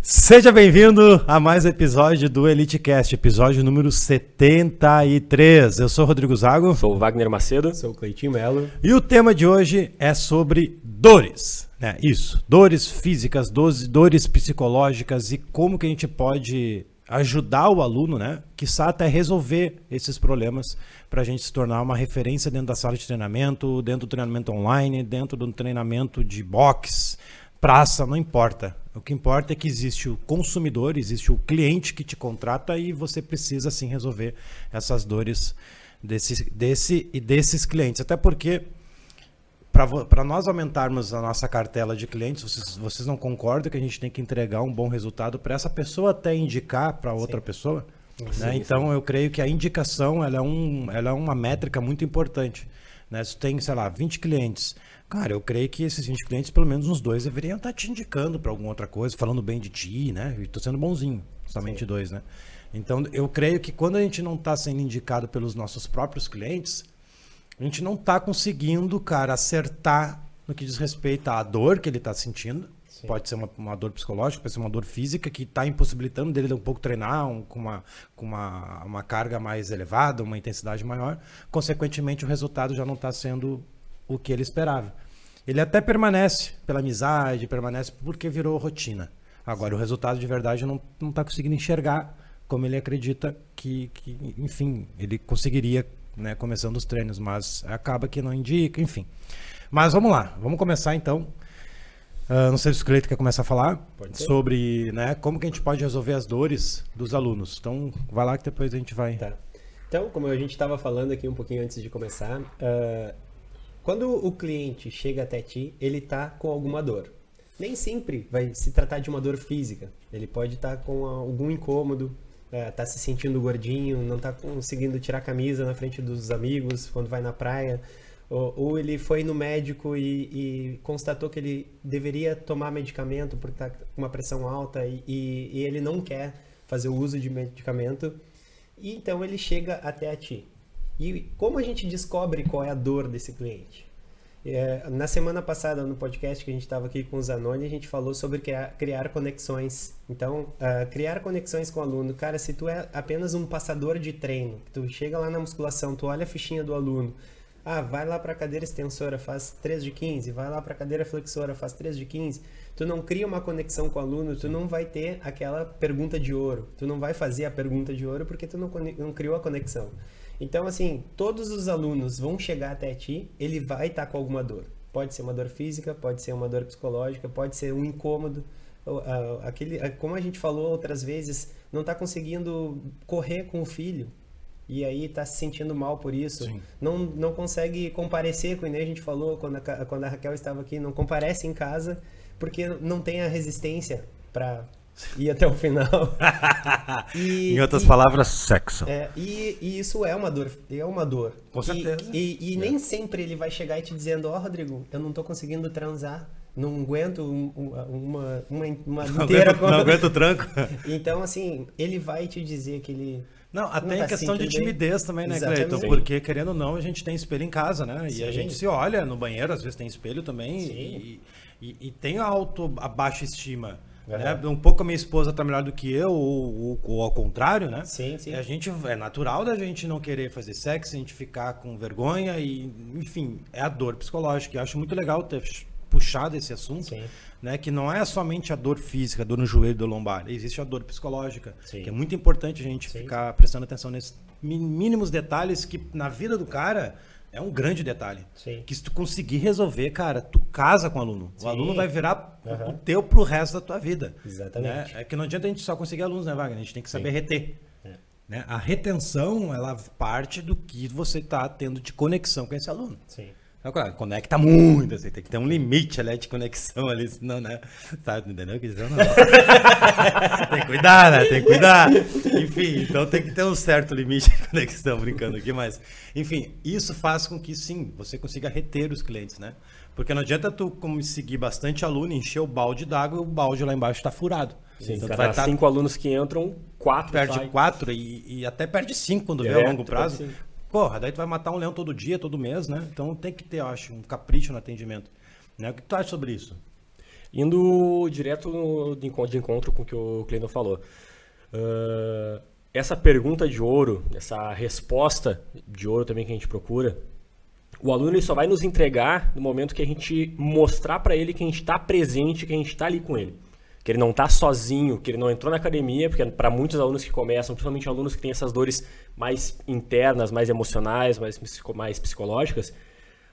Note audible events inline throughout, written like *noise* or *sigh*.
Seja bem-vindo a mais um episódio do EliteCast, episódio número 73. Eu sou o Rodrigo Zago. Sou o Wagner Macedo. Sou o Cleitinho Melo. E o tema de hoje é sobre dores. Né? Isso, dores físicas, dores, dores psicológicas e como que a gente pode ajudar o aluno, né? Que até resolver esses problemas para a gente se tornar uma referência dentro da sala de treinamento, dentro do treinamento online, dentro do treinamento de boxe, praça, não importa. O que importa é que existe o consumidor, existe o cliente que te contrata e você precisa sim resolver essas dores desse, desse e desses clientes. Até porque para nós aumentarmos a nossa cartela de clientes, vocês, vocês não concordam que a gente tem que entregar um bom resultado para essa pessoa até indicar para outra sim. pessoa? Sim, né? Então sim. eu creio que a indicação ela é, um, ela é uma métrica muito importante. Né? Se tem, sei lá, 20 clientes, Cara, eu creio que esses 20 clientes, pelo menos uns dois, deveriam estar te indicando para alguma outra coisa, falando bem de ti, né? E tô sendo bonzinho, somente Sim. dois, né? Então, eu creio que quando a gente não está sendo indicado pelos nossos próprios clientes, a gente não está conseguindo, cara, acertar no que diz respeito à dor que ele está sentindo. Sim. Pode ser uma, uma, dor psicológica, pode ser uma dor física que está impossibilitando dele um pouco treinar um, com, uma, com uma, uma carga mais elevada, uma intensidade maior. Consequentemente, o resultado já não está sendo o que ele esperava. Ele até permanece pela amizade, permanece porque virou rotina. Agora, o resultado de verdade não está conseguindo enxergar como ele acredita que, que enfim, ele conseguiria, né, começando os treinos, mas acaba que não indica, enfim. Mas vamos lá, vamos começar então. Uh, não sei se o Cleito quer começar a falar sobre né, como que a gente pode resolver as dores dos alunos. Então, vai lá que depois a gente vai. Tá. Então, como a gente estava falando aqui um pouquinho antes de começar, uh, quando o cliente chega até ti, ele está com alguma dor. Nem sempre vai se tratar de uma dor física. Ele pode estar tá com algum incômodo, está é, se sentindo gordinho, não está conseguindo tirar a camisa na frente dos amigos quando vai na praia. Ou, ou ele foi no médico e, e, constatou que ele deveria tomar medicamento porque está com uma pressão alta e, e, e ele não quer fazer o uso de medicamento. E então ele chega até a ti. E como a gente descobre qual é a dor desse cliente? É, na semana passada, no podcast que a gente estava aqui com o Zanoni, a gente falou sobre criar, criar conexões. Então, uh, criar conexões com o aluno. Cara, se tu é apenas um passador de treino, tu chega lá na musculação, tu olha a fichinha do aluno, ah, vai lá para a cadeira extensora, faz 3 de 15, vai lá para a cadeira flexora, faz 3 de 15. Tu não cria uma conexão com o aluno, tu não vai ter aquela pergunta de ouro. Tu não vai fazer a pergunta de ouro porque tu não, não criou a conexão. Então, assim, todos os alunos vão chegar até ti, ele vai estar tá com alguma dor. Pode ser uma dor física, pode ser uma dor psicológica, pode ser um incômodo. Aquele, como a gente falou outras vezes, não está conseguindo correr com o filho e aí está se sentindo mal por isso. Não, não consegue comparecer, como a gente falou quando a, quando a Raquel estava aqui, não comparece em casa porque não tem a resistência para ir até o final. *laughs* e, em outras e, palavras, sexo. É, e, e, isso é uma dor, é uma dor. Com certeza. E, e, nem sempre ele vai chegar e te dizendo, ó, oh, Rodrigo, eu não estou conseguindo transar. Não aguento uma, uma, uma, *laughs* inteira. Não aguento, o tranco. *laughs* Então, assim, ele vai te dizer que ele. Não, até não tá questão de timidez também, né, Cleiton? Porque, querendo ou não, a gente tem espelho em casa, né? Sim. E a gente se olha no banheiro, às vezes tem espelho também. E, e, e, tem a auto, a baixa estima. Né? Um pouco a minha esposa tá melhor do que eu, ou, ou, ou, ao contrário, né? Sim, sim. A gente, é natural da gente não querer fazer sexo, a gente ficar com vergonha e, enfim, é a dor psicológica. Eu acho muito legal ter puxado esse assunto, sim. né? Que não é somente a dor física, a dor no joelho, do lombar. Existe a dor psicológica, sim. que é muito importante a gente sim. ficar prestando atenção nesses mínimos detalhes que na vida do cara é um grande detalhe. Sim. Que se tu conseguir resolver, cara, tu casa com o aluno. Sim. O aluno vai virar uhum. o teu pro resto da tua vida. Exatamente. Né? É que não adianta a gente só conseguir alunos, né, Wagner? A gente tem que saber Sim. reter. É. Né? A retenção, ela parte do que você está tendo de conexão com esse aluno. Sim. Conecta muito, assim, tem que ter um limite ali de conexão ali, senão, né? Sabe, entendeu? Não, não. *laughs* tem que cuidar, né? Tem que cuidar. Enfim, então tem que ter um certo limite de conexão, brincando aqui, mas, enfim, isso faz com que sim, você consiga reter os clientes, né? Porque não adianta tu conseguir bastante aluno, encher o balde d'água e o balde lá embaixo está furado. Sim, então, vai estar... cinco alunos que entram, quatro Perde sai. quatro e, e, até perde cinco quando é, vê a longo prazo. Porra, daí tu vai matar um leão todo dia, todo mês, né? Então tem que ter, eu acho, um capricho no atendimento. Né? O que tu acha sobre isso? Indo direto de encontro com o que o Cleiton falou. Uh, essa pergunta de ouro, essa resposta de ouro também que a gente procura, o aluno ele só vai nos entregar no momento que a gente mostrar para ele que a gente está presente, que a gente está ali com ele. Que ele não está sozinho, que ele não entrou na academia, porque para muitos alunos que começam, principalmente alunos que têm essas dores mais internas, mais emocionais, mais, mais psicológicas,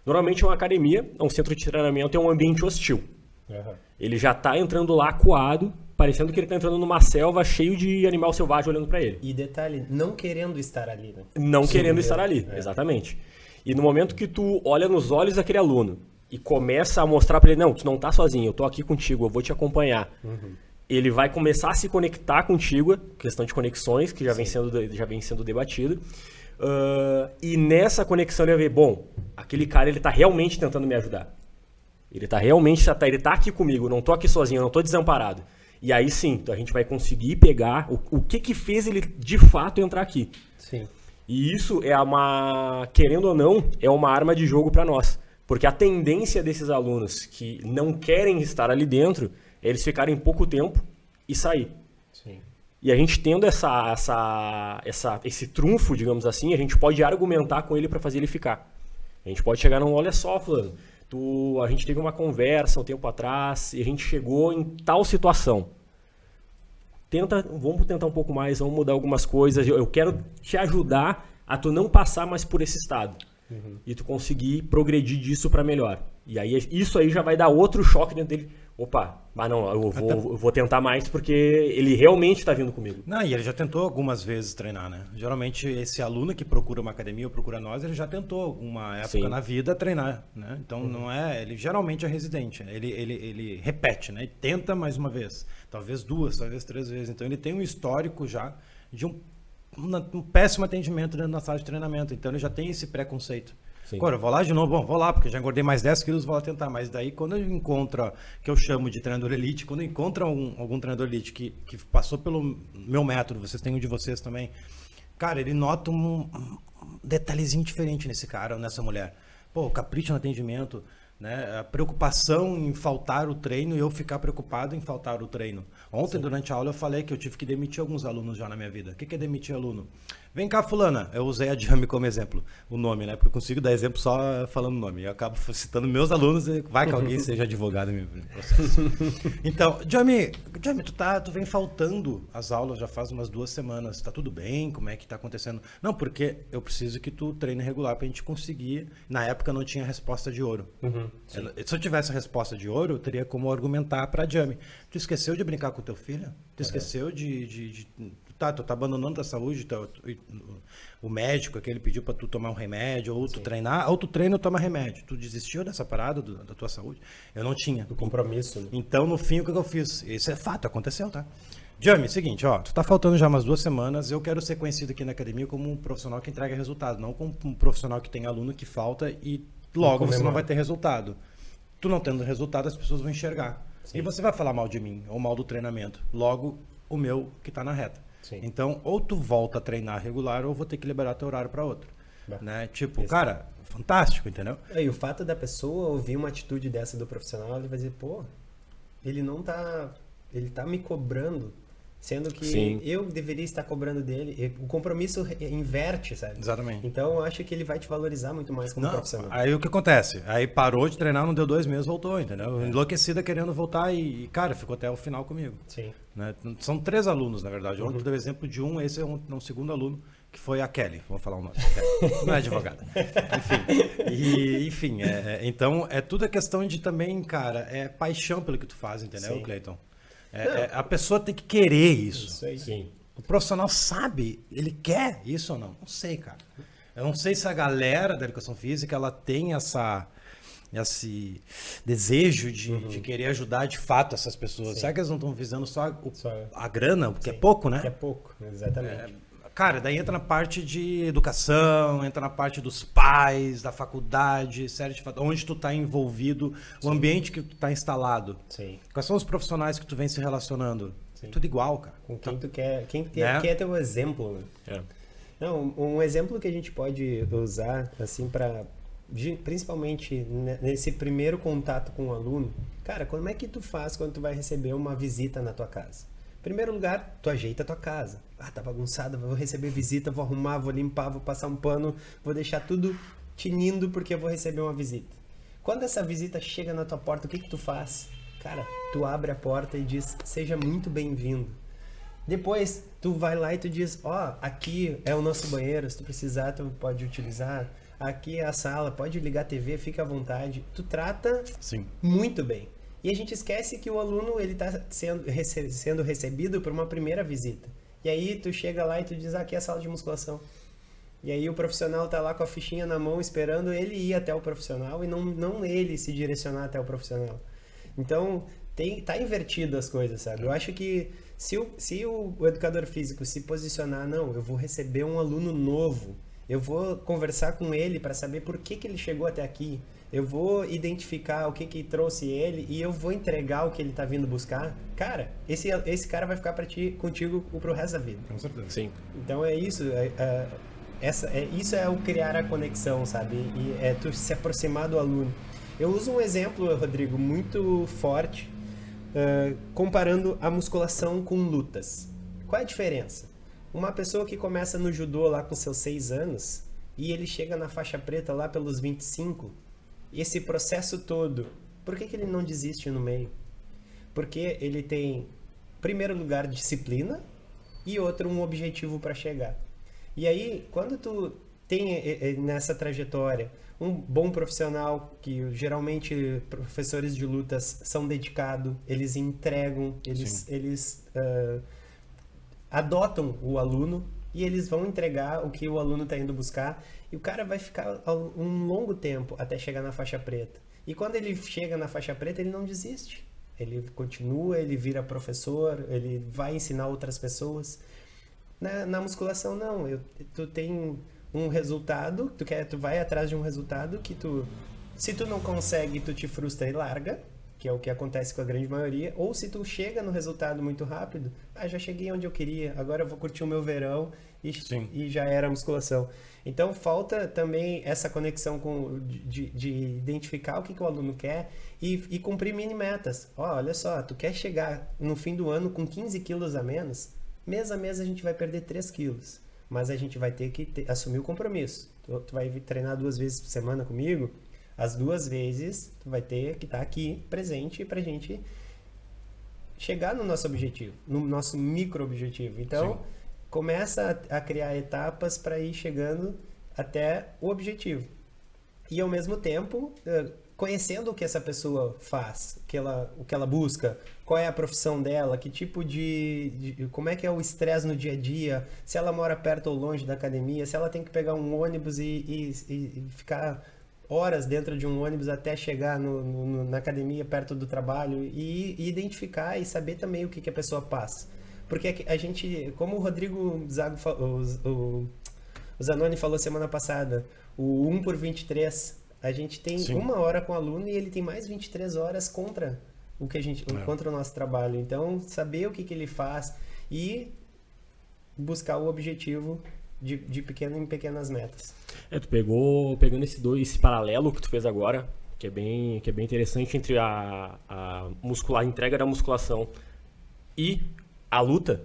normalmente uma academia, um centro de treinamento é um ambiente hostil. Uhum. Ele já está entrando lá acuado, parecendo que ele está entrando numa selva cheio de animal selvagem olhando para ele. E detalhe, não querendo estar ali, né? Não Sim, querendo é, estar ali, é. exatamente. E no momento que tu olha nos olhos daquele aluno e começa a mostrar para ele, não, tu não tá sozinho, eu tô aqui contigo, eu vou te acompanhar. Uhum. Ele vai começar a se conectar contigo, questão de conexões, que já vem sendo, já vem sendo debatido. Uh, e nessa conexão ele vai ver, bom, aquele cara ele tá realmente tentando me ajudar. Ele tá realmente, tá, ele tá aqui comigo, não tô aqui sozinho, não tô desamparado. E aí sim, a gente vai conseguir pegar o, o que que fez ele de fato entrar aqui. Sim. E isso é uma, querendo ou não, é uma arma de jogo para nós. Porque a tendência desses alunos que não querem estar ali dentro é eles ficarem pouco tempo e sair. Sim. E a gente tendo essa, essa, essa, esse trunfo, digamos assim, a gente pode argumentar com ele para fazer ele ficar. A gente pode chegar num, olha só, fulano, tu, a gente teve uma conversa um tempo atrás e a gente chegou em tal situação tenta, vamos tentar um pouco mais, vamos mudar algumas coisas. Eu, eu quero te ajudar a tu não passar mais por esse estado. Uhum. E tu conseguir progredir disso para melhor. E aí isso aí já vai dar outro choque dentro dele opa, mas não, eu vou, eu vou tentar mais porque ele realmente está vindo comigo. Não, e ele já tentou algumas vezes treinar, né? Geralmente esse aluno que procura uma academia ou procura nós, ele já tentou alguma época Sim. na vida treinar, né? Então uhum. não é, ele geralmente é residente, ele, ele, ele repete, né? Ele tenta mais uma vez, talvez duas, talvez três vezes. Então ele tem um histórico já de um, um, péssimo atendimento dentro da sala de treinamento, então ele já tem esse preconceito. Sim. Agora, eu vou lá de novo, bom, vou lá, porque já engordei mais 10 quilos, vou lá tentar. Mas daí, quando eu encontro, que eu chamo de treinador elite, quando eu encontro algum, algum treinador elite que, que passou pelo meu método, vocês têm um de vocês também, cara, ele nota um, um detalhezinho diferente nesse cara ou nessa mulher. Pô, capricho no atendimento, né? A preocupação em faltar o treino e eu ficar preocupado em faltar o treino. Ontem, Sim. durante a aula, eu falei que eu tive que demitir alguns alunos já na minha vida. O que é demitir aluno? Vem cá, fulana. Eu usei a Jami como exemplo, o nome, né? Porque eu consigo dar exemplo só falando o nome. Eu acabo citando meus alunos e vai que alguém seja advogado no processo. *laughs* Então, Jami, Jami, tu, tá, tu vem faltando as aulas já faz umas duas semanas. Tá tudo bem? Como é que tá acontecendo? Não, porque eu preciso que tu treine regular pra gente conseguir. Na época não tinha resposta de ouro. Uhum, Se eu tivesse a resposta de ouro, eu teria como argumentar pra Jami. Tu esqueceu de brincar com teu filho? Tu esqueceu de, de, de tá, tu tá abandonando a saúde, tu, o médico aquele pediu para tu tomar um remédio, ou tu Sim. treinar, ou tu treina ou toma remédio. Tu desistiu dessa parada do, da tua saúde? Eu não tinha. Do compromisso. Né? Então, no fim, o que eu fiz? Isso é fato, aconteceu, tá? Jamie, seguinte, ó, tu tá faltando já umas duas semanas, eu quero ser conhecido aqui na academia como um profissional que entrega resultado, não como um profissional que tem aluno que falta e logo você não vai ter resultado. Tu não tendo resultado, as pessoas vão enxergar. Sim. E você vai falar mal de mim, ou mal do treinamento. Logo, o meu que tá na reta. Sim. Então, ou tu volta a treinar regular, ou vou ter que liberar teu horário para outro. Né? Tipo, Exato. cara, fantástico, entendeu? É, e o fato da pessoa ouvir uma atitude dessa do profissional, ele vai dizer, pô, ele não tá. Ele tá me cobrando Sendo que Sim. eu deveria estar cobrando dele. O compromisso inverte, sabe? Exatamente. Então eu acho que ele vai te valorizar muito mais como não, profissional. Aí o que acontece? Aí parou de treinar, não deu dois meses, voltou, entendeu? É. Enlouquecida querendo voltar e, cara, ficou até o final comigo. Sim. Né? São três alunos, na verdade. Ontem uhum. deu exemplo de um, esse é um, um segundo aluno que foi a Kelly, vou falar o nome. *laughs* Não é advogada. enfim, e, enfim é, é, então é tudo a questão de também, cara, é paixão pelo que tu faz, entendeu, Cleiton? É, é, a pessoa tem que querer isso. Isso aí. Sim. O profissional sabe, ele quer isso ou não? Não sei, cara. Eu não sei se a galera da educação física ela tem essa esse desejo de, uhum. de querer ajudar de fato essas pessoas. Sim. Será que eles não estão visando só, o, só a grana, porque é Sim. é pouco, né? Que é pouco, exatamente. É, Cara, daí entra na parte de educação, entra na parte dos pais, da faculdade, série de onde tu está envolvido, Sim. o ambiente que tu está instalado. Sim. Quais são os profissionais que tu vem se relacionando? Sim. Tudo igual, cara. Com quem tu quer, quem quer, né? quer ter o exemplo. Né? É. Não, um exemplo que a gente pode usar assim para principalmente ne- nesse primeiro contato com o aluno, cara, como é que tu faz quando tu vai receber uma visita na tua casa? Primeiro lugar, tu ajeita a tua casa. Ah, tá bagunçada, vou receber visita, vou arrumar, vou limpar, vou passar um pano, vou deixar tudo tinindo porque eu vou receber uma visita. Quando essa visita chega na tua porta, o que que tu faz? Cara, tu abre a porta e diz: "Seja muito bem-vindo". Depois, tu vai lá e tu diz, ó, aqui é o nosso banheiro, se tu precisar, tu pode utilizar. Aqui é a sala, pode ligar a TV, fica à vontade. Tu trata Sim. muito bem. E a gente esquece que o aluno ele está sendo, rece- sendo recebido por uma primeira visita. E aí tu chega lá e tu diz, ah, aqui é a sala de musculação. E aí o profissional tá lá com a fichinha na mão esperando ele ir até o profissional e não, não ele se direcionar até o profissional. Então, tem, tá invertido as coisas, sabe? Eu acho que se o, se o, o educador físico se posicionar, não, eu vou receber um aluno novo, eu vou conversar com ele para saber por que, que ele chegou até aqui, eu vou identificar o que, que trouxe ele e eu vou entregar o que ele tá vindo buscar. Cara, esse, esse cara vai ficar para ti, contigo pro resto da vida. Com certeza. Sim. Então é isso, é, é- essa, é, isso é o criar a conexão, sabe? E é tu se aproximar do aluno. Eu uso um exemplo, Rodrigo, muito forte, eh, comparando a musculação com lutas. Qual é a diferença? Uma pessoa que começa no judô lá com seus 6 anos e ele chega na faixa preta lá pelos 25, esse processo todo, por que, que ele não desiste no meio? Porque ele tem, em primeiro lugar, disciplina e outro, um objetivo para chegar. E aí, quando tu tem eh, eh, nessa trajetória um bom profissional, que geralmente professores de lutas são dedicados, eles entregam, eles, eles ah, adotam o aluno e eles vão entregar o que o aluno está indo buscar e o cara vai ficar um longo tempo até chegar na faixa preta. E quando ele chega na faixa preta, ele não desiste. Ele continua, ele vira professor, ele vai ensinar outras pessoas. Na, na musculação, não. Eu, tu tem um resultado, tu, quer, tu vai atrás de um resultado que tu... Se tu não consegue, tu te frustra e larga, que é o que acontece com a grande maioria. Ou se tu chega no resultado muito rápido, ah, já cheguei onde eu queria, agora eu vou curtir o meu verão e, e já era a musculação. Então falta também essa conexão com de, de identificar o que, que o aluno quer e, e cumprir mini metas. Ó, olha só, tu quer chegar no fim do ano com 15 quilos a menos, mês a mês a gente vai perder 3 quilos. Mas a gente vai ter que ter- assumir o compromisso. Tu, tu vai treinar duas vezes por semana comigo, as duas vezes tu vai ter que estar aqui presente pra gente chegar no nosso objetivo, no nosso micro objetivo. Então, Sim. começa a, a criar etapas para ir chegando até o objetivo. E ao mesmo tempo, eh, conhecendo o que essa pessoa faz, o que ela, o que ela busca, qual é a profissão dela, que tipo de, de- como é que é o estresse no dia a dia, se ela mora perto ou longe da academia, se ela tem que pegar um ônibus e- e- e ficar horas dentro de um ônibus até chegar no- no- na academia perto do trabalho e, e identificar e saber também o que, que a pessoa passa. Porque a gente, como o Rodrigo Zago, o, o Zanoni falou semana passada, o 1 por 23, a gente tem Sim. uma hora com o aluno e ele tem mais 23 horas contra o que a gente, É. contra o nosso trabalho. Então, saber o que, que ele faz e buscar o objetivo de, de pequeno em pequenas metas. É, tu pegou, pegando esse, dois, esse paralelo que tu fez agora, que é bem, que é bem interessante entre a, a, muscular, a entrega da musculação e a luta,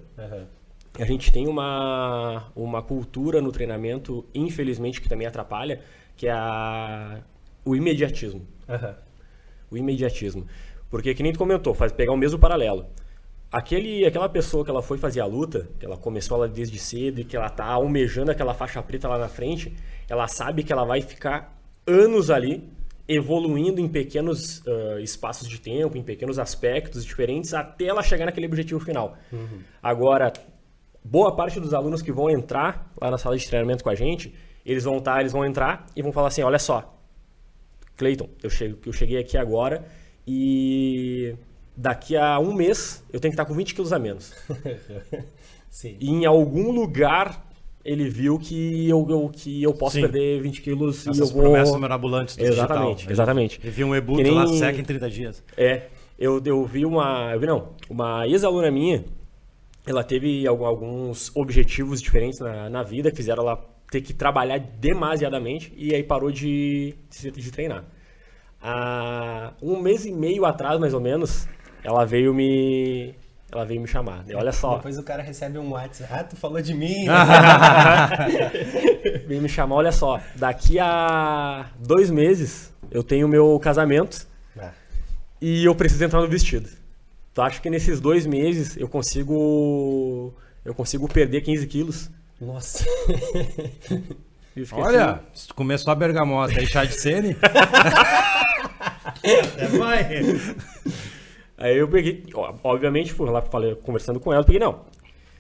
a gente tem uma, uma cultura no treinamento, infelizmente, que também atrapalha, que é a, o imediatismo. Aham. O imediatismo. Porque, que nem tu comentou, faz pegar o mesmo paralelo. Aquele, aquela pessoa que ela foi fazer a luta, que ela começou ela desde cedo e que ela tá almejando aquela faixa preta lá na frente, ela sabe que ela vai ficar anos ali evoluindo em pequenos ah, espaços de tempo, em pequenos aspectos diferentes, até ela chegar naquele objetivo final. Agora, boa parte dos alunos que vão entrar lá na sala de treinamento com a gente, eles vão estar, eles vão entrar e vão falar assim, olha só, chego, eu cheguei aqui agora e daqui a um mês eu tenho que estar com 20 quilos a menos. *laughs* Sim. E em algum lugar ele viu que eu, eu- que eu posso Sim. perder 20 quilos e eu Essas vou... promessas mirabolantes do Exatamente, digital. exatamente. E vi um e-book nem- lá seca em 30 dias. É, eu, eu vi uma. Eu vi não, uma ex-aluna minha, ela teve alguns objetivos diferentes na, na vida, que fizeram ela ter que trabalhar demasiadamente e aí parou de, de, de treinar. Há um mês e meio atrás, mais ou menos, ela veio me ela veio me chamar. Olha só. Depois o cara recebe um WhatsApp. Ah, tu falou de mim. *laughs* *laughs* veio me chamar, olha só. Daqui a dois meses eu tenho meu casamento ah. e eu preciso entrar no vestido. Tu acha que nesses dois meses eu consigo. Eu consigo perder 15 quilos? Nossa. *laughs* Olha, assim, começou a bergamota e chá de sene. é, vai. Aí eu peguei, obviamente, fui lá falei, conversando com ela, peguei, não,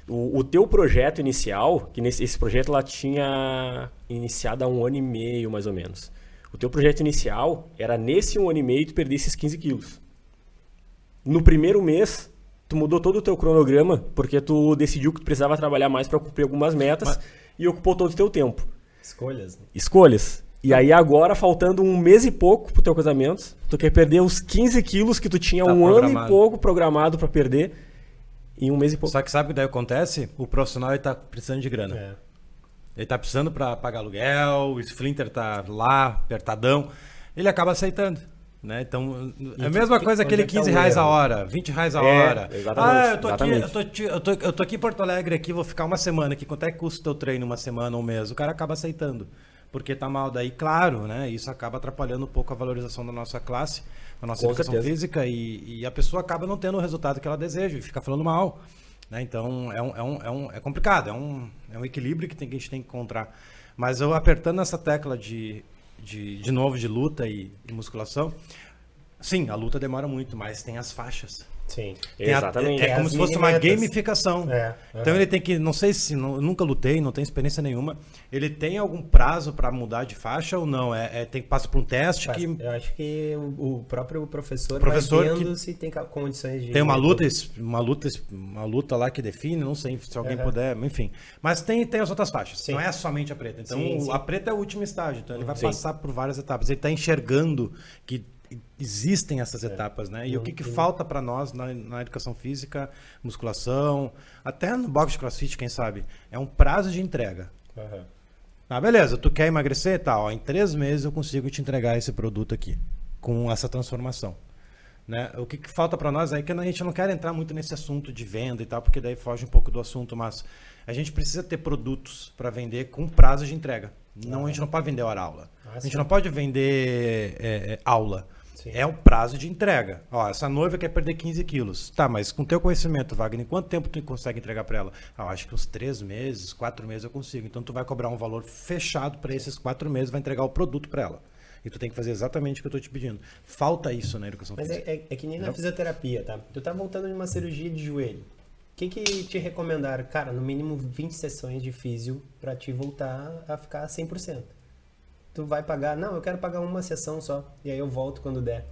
o, o teu projeto inicial, que nesse, esse projeto ela tinha iniciado há um ano e meio, mais ou menos. O teu projeto inicial era nesse um ano e meio tu perder esses 15 quilos. No primeiro mês, tu mudou todo o teu cronograma, porque tu decidiu que tu precisava trabalhar mais para cumprir algumas metas Mas... e ocupou todo o teu tempo. Escolhas. Né? Escolhas. E aí agora, faltando um mês e pouco pro teu casamento, tu quer perder os 15 quilos que tu tinha tá um programado. ano e pouco programado para perder em um mês e pouco. Só que sabe o que daí acontece? O profissional ele tá precisando de grana. É. Ele tá precisando para pagar aluguel, o Splinter tá lá, apertadão. Ele acaba aceitando. Né? Então, é a mesma que, coisa aquele 15 é tá reais a hora, 20 reais a é, hora. Ah, eu tô, aqui, eu, tô, eu, tô, eu tô aqui em Porto Alegre, aqui, vou ficar uma semana aqui. Quanto é que custa o teu treino uma semana, um mês? O cara acaba aceitando porque tá mal. Daí, claro, né? Isso acaba atrapalhando um pouco a valorização da nossa classe, da nossa Com educação certeza. física, e, e, a pessoa acaba não tendo o resultado que ela deseja e fica falando mal. Né? Então é, um, é, um, é, um, é complicado, é um, é um equilíbrio que, tem, que a gente tem que encontrar. Mas eu apertando essa tecla de, de, de novo de luta e, e musculação, sim, a luta demora muito, mas tem as faixas. Sim, exatamente. A, é, é, como se fosse uma gamificação. É, então ele tem que, não sei se, não, nunca lutei, não tenho experiência nenhuma. Ele tem algum prazo para mudar de faixa ou não? É, é tem que passar por um teste Passa, que. Eu acho que o, o próprio professor, professor vai vendo que... se tem condições de. Tem uma luta, uma luta, uma luta lá que define, não sei se alguém uhum. puder, enfim. Mas tem, tem as outras faixas. Sim. Não é somente a preta. Então sim, sim. a preta é o último estágio. Então ele vai passar por várias etapas. Ele está enxergando que existem essas é. etapas, né? E o que, que falta para nós na, na, educação física, musculação, até no box de crossfit, quem sabe, é um prazo de entrega. Uhum. Ah, beleza, tu quer emagrecer? Tá, ó, em três meses eu consigo te entregar esse produto aqui, com essa transformação. Né? O que, que falta para nós aí, que a gente não quer entrar muito nesse assunto de venda e tal, porque daí foge um pouco do assunto, mas a gente precisa ter produtos para vender com prazo de entrega. Não, a gente não pode vender hora aula. Ah, a gente não pode vender é, é, aula. Sim. É o prazo de entrega. Ó, essa noiva quer perder 15 quilos. Tá, mas com teu conhecimento, Wagner, quanto tempo tu consegue entregar para ela? Ah, acho que uns três meses, quatro meses eu consigo. Então tu vai cobrar um valor fechado para esses quatro meses, vai entregar o produto para ela. E tu tem que fazer exatamente o que eu estou te pedindo. Falta isso na educação Mas é, física. Mas é, é, que nem na fisioterapia, tá? Tu tá voltando de uma cirurgia de joelho. O que, que te recomendaram? Cara, no mínimo 20 sessões de físio para te voltar a ficar 100% tu vai pagar, não, eu quero pagar uma sessão só, e aí eu volto quando der.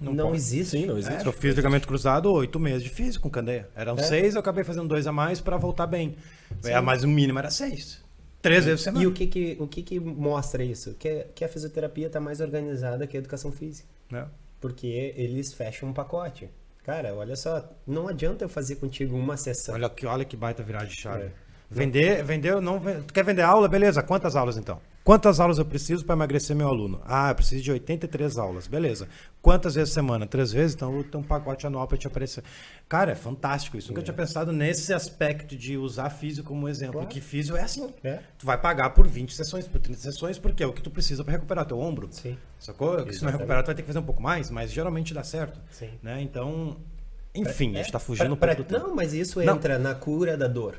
Não, não existe. Sim, não existe. É, eu fiz ligamento cruzado oito meses de físico com candeia. Eram é. seis, eu acabei fazendo dois a mais para voltar bem. É, mas o mínimo era seis. Três vezes por semana. E o que que, o que, que mostra isso? Que, que a fisioterapia está mais organizada que a educação física. É. Porque eles fecham um pacote. Cara, olha só, não adianta eu fazer contigo uma sessão. Olha que, olha que baita viragem de chave. É. Vender, vender, não, tu quer vender aula? Beleza, quantas aulas então? Quantas aulas eu preciso para emagrecer meu aluno? Ah, eu preciso de 83 aulas. Beleza. Quantas vezes semana? Três vezes? Então eu tenho um pacote anual para te aparecer. Cara, é fantástico isso. Nunca é. tinha pensado nesse aspecto de usar físico como exemplo. Claro. Que físico é assim. É. Tu vai pagar por 20 sessões, por 30 sessões, porque é o que tu precisa para recuperar teu ombro. Sim. Sacou? Exatamente. Se não recuperar, tu vai ter que fazer um pouco mais, mas geralmente dá certo. Sim. Né? Então, enfim, é, a gente está fugindo pra, um pouco pra, do Não, mas isso entra não. na cura da dor.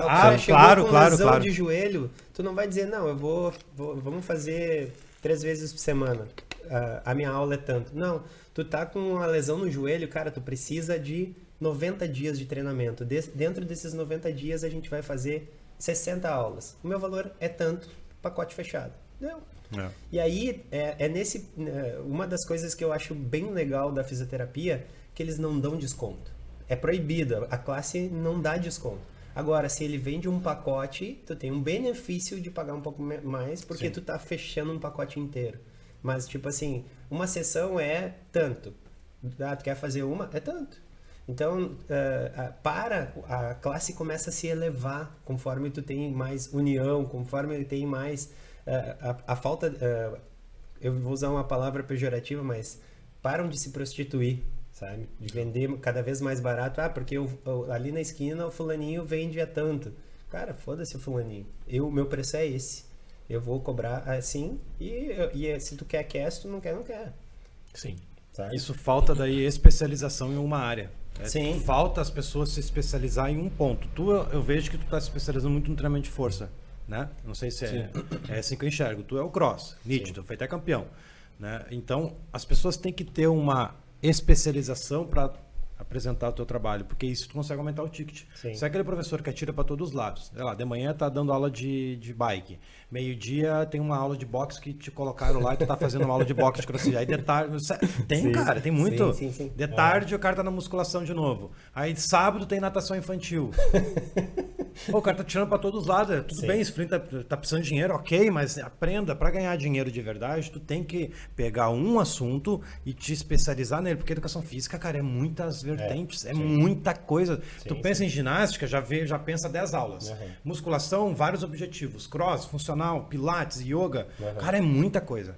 Ah, claro, claro, claro. de joelho, tu não vai dizer, não, eu vou, vou vamos fazer três vezes por semana. Uh, a minha aula é tanto. Não, tu tá com uma lesão no joelho, cara, tu precisa de 90 dias de treinamento. De, dentro desses 90 dias a gente vai fazer 60 aulas. O meu valor é tanto, pacote fechado. Não. É. E aí, é, é nesse. É, uma das coisas que eu acho bem legal da fisioterapia que eles não dão desconto. É proibido, a classe não dá desconto. Agora, se ele vende um pacote, tu tem um benefício de pagar um pouco mais, porque Sim. tu tá fechando um pacote inteiro. Mas, tipo assim, uma sessão é tanto. Ah, tu quer fazer uma? É tanto. Então, uh, para, a classe começa a se elevar conforme tu tem mais união, conforme tem mais uh, a, a, falta, uh, eu vou usar uma palavra pejorativa, mas param de se prostituir, sabe? De vender cada vez mais barato. Ah, porque eu, eu, ali na esquina o fulaninho vende a tanto. Cara, foda-se o fulaninho. Eu, meu preço é esse. Eu vou cobrar assim e, e se tu quer quer, se tu não quer, não quer. Sim. Sabe? Isso falta daí especialização em uma área. É, Sim. Falta as pessoas se especializar em um ponto. Tu, eu vejo que tu está se especializando muito no treinamento de força, né? Não sei se é, é assim que eu enxergo. Tu é o cross, nítido, foi até campeão. Né? Então, as pessoas têm que ter uma especialização para apresentar o teu trabalho, porque isso tu consegue aumentar o ticket. Sim. Se é aquele professor que atira para todos os lados, sei lá, de manhã tá dando aula de, de bike, meio-dia tem uma aula de boxe que te colocaram lá e tu tá fazendo uma aula de boxe de crossfit. Aí de tarde, tem, sim. cara, tem muito. Sim, sim, de tarde é. o cara tá na musculação de novo. Aí sábado tem natação infantil. *laughs* Pô, o cara tá tirando para todos os lados. É tudo Sim. bem, esse tá, tá, precisando de dinheiro, ok, mas aprenda, para ganhar dinheiro de verdade, tu tem que pegar um assunto e te especializar nele, porque educação física, cara, é muitas vertentes, é, é muita coisa. Sim, tu pensa em ginástica, já vê, já pensa 10 aulas. Uhum. Musculação, vários objetivos. Cross, funcional, pilates, yoga. Uhum. Cara, é muita coisa.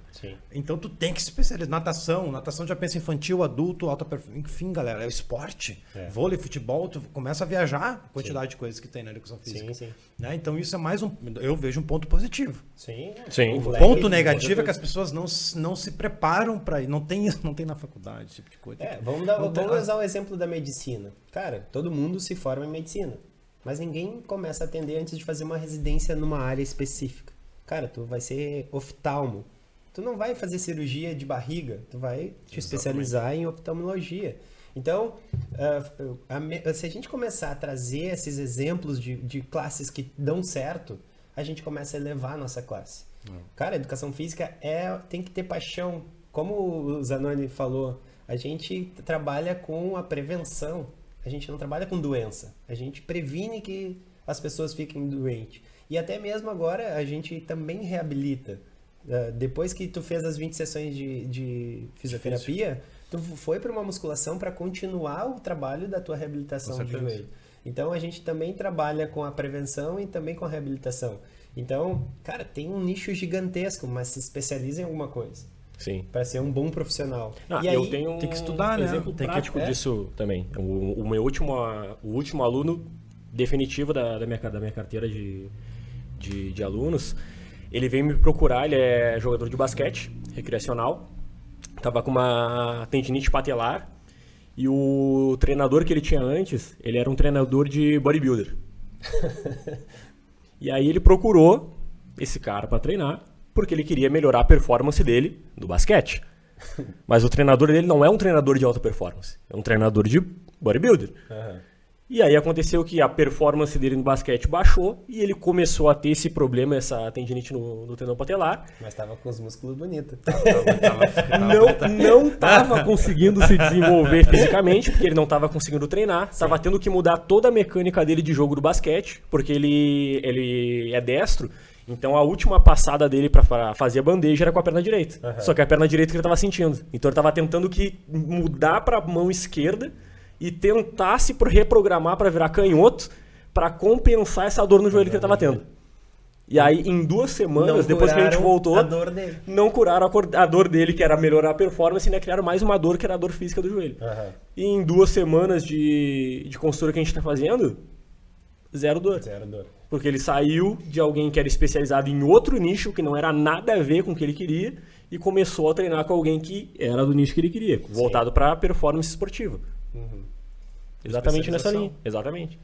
Então tu tem que se especializar. Natação, natação já pensa infantil, adulto, alta performance. Enfim, galera, é o esporte. É. Vôlei, futebol, tu começa a viajar a quantidade de coisas que tem na educação física. Sim, sim. Né? Então isso é mais um. Eu vejo um ponto positivo. Sim. sim. O ponto negativo é que as pessoas não, não se preparam para ir. Não tem, *laughs* não tem na faculdade esse tipo de coisa. É, vamos, dar, vamos usar o exemplo da medicina. Cara, todo mundo se forma em medicina. Mas ninguém começa a atender antes de fazer uma residência numa área específica. Cara, tu vai ser oftalmo. Tu não vai fazer cirurgia de barriga, tu vai te Exatamente. especializar em oftalmologia. Então, uh, a, se a gente começar a trazer esses exemplos de, de, classes que dão certo, a gente começa a elevar a nossa classe. Uhum. Cara, educação física é, tem que ter paixão. Como o Zanoni falou, a gente trabalha com a prevenção. A gente não trabalha com doença. A gente previne que as pessoas fiquem doentes. E até mesmo agora a gente também reabilita. Uh, depois que tu fez as 20 sessões de, de fisioterapia, Difícil tu foi para uma musculação para continuar o trabalho da tua reabilitação de joelho. Então a gente também trabalha com a prevenção e também com a reabilitação. Então, cara, tem um nicho gigantesco, mas se especializa em alguma coisa. Sim. Para ser um bom profissional. Ah, e eu aí, tenho um tem que estudar, né? exemplo tem prático que, é? disso também. O, o, meu último, o último aluno definitivo da, da, minha, da minha carteira de, de, de alunos, ele veio me procurar, ele é jogador de basquete recreacional tava com uma tendinite patelar e o treinador que ele tinha antes, ele era um treinador de bodybuilder. *laughs* e aí ele procurou esse cara para treinar porque ele queria melhorar a performance dele no basquete. *laughs* Mas o treinador dele não é um treinador de alta performance, é um treinador de bodybuilder. Uhum. E aí aconteceu que a performance dele no basquete baixou e ele começou a ter esse problema, essa tendinite no, no tendão patelar. Mas tava com os músculos bonitos. *laughs* não, não tava conseguindo se desenvolver fisicamente, porque ele não tava conseguindo treinar. Sim. Tava tendo que mudar toda a mecânica dele de jogo do basquete, porque ele, ele é destro. Então a última passada dele para fazer a bandeja era com a perna direita. Uhum. Só que a perna direita que ele tava sentindo. Então ele tava tentando que mudar para mão esquerda e tentasse reprogramar para virar canhoto para compensar essa dor no joelho que ele estava tendo. E aí, em duas semanas, depois que a gente voltou, não curaram a, dor dele, que era melhorar a performance, né? Criaram mais uma dor, que era a dor física do joelho. Uhum. E em duas semanas de, de consultoria que a gente está fazendo, zero dor. Zero dor. Porque ele saiu de alguém que era especializado em outro nicho, que não era nada a ver com o que ele queria, e começou a treinar com alguém que era do nicho que ele queria, voltado para performance esportiva. Uhum. Exatamente nessa linha. Exatamente.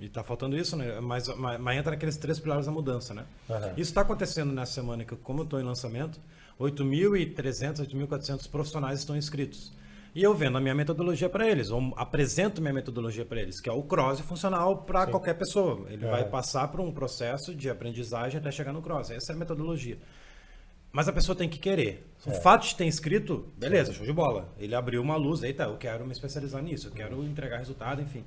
E tá faltando isso, né? Mas, mas, mas, entra naqueles três pilares da mudança, né? Uhum. Isso está acontecendo nessa semana que, como eu estou em lançamento, 8.300, 8.400 profissionais estão inscritos. E eu vendo a minha metodologia para eles, ou apresento minha metodologia para eles, que é o cross funcional para qualquer pessoa. Ele uhum. vai passar por um processo de aprendizagem até chegar no cross. Essa é a metodologia. Mas a pessoa tem que querer. O é. fato de ter inscrito, beleza, show de bola. Ele abriu uma luz, eita, eu quero me especializar nisso, eu quero entregar resultado, enfim.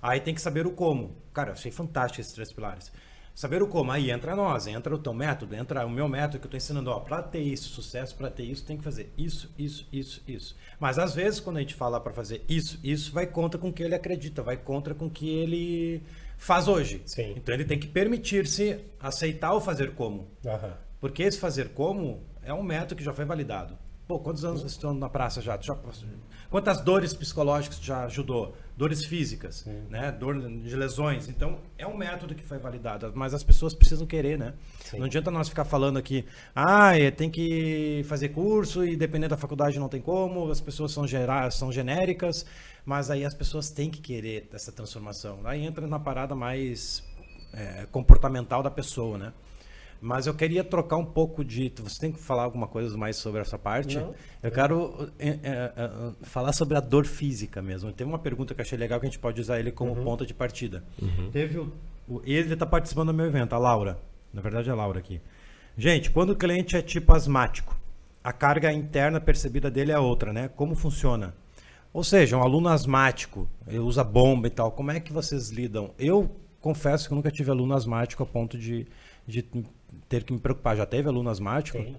Aí tem que saber o como. Cara, eu achei fantástico esses três pilares. Saber o como, aí entra nós, entra o teu método, entra o meu método que eu estou ensinando, ó, para ter isso, sucesso, para ter isso, tem que fazer isso, isso, isso, isso. Mas às vezes quando a gente fala para fazer isso, isso vai contra com o que ele acredita, vai contra com o que ele faz hoje. Sim. Então ele tem que permitir-se aceitar o fazer como. Aham. Porque esse fazer como é um método que já foi validado. Pô, quantos anos vocês estão na praça já? Já quantas dores psicológicas já ajudou? Dores físicas, né? Dor de lesões. Então, é um método que foi validado, mas as pessoas precisam querer, né? Sim. Não adianta nós ficar falando aqui, ah, é, tem que fazer curso e dependendo da faculdade não tem como, as pessoas são, gera, são genéricas, mas aí as pessoas têm que querer essa transformação. Aí entra na parada mais é, comportamental da pessoa, né? Mas eu queria trocar um pouco de. Você tem que falar alguma coisa mais sobre essa parte? Não. Eu quero é, é, é, falar sobre a dor física mesmo. Tem uma pergunta que eu achei legal que a gente pode usar ele como ponto de partida. Teve o, o- ele está participando do meu evento, a Laura. Na verdade, é a Laura aqui. Gente, quando o cliente é tipo asmático, a carga interna percebida dele é outra, né? Como funciona? Ou seja, um aluno asmático, ele usa bomba e tal, como é que vocês lidam? Eu confesso que eu nunca tive aluno asmático a ponto de, de ter que me preocupar. Já teve aluno asmático? Tem.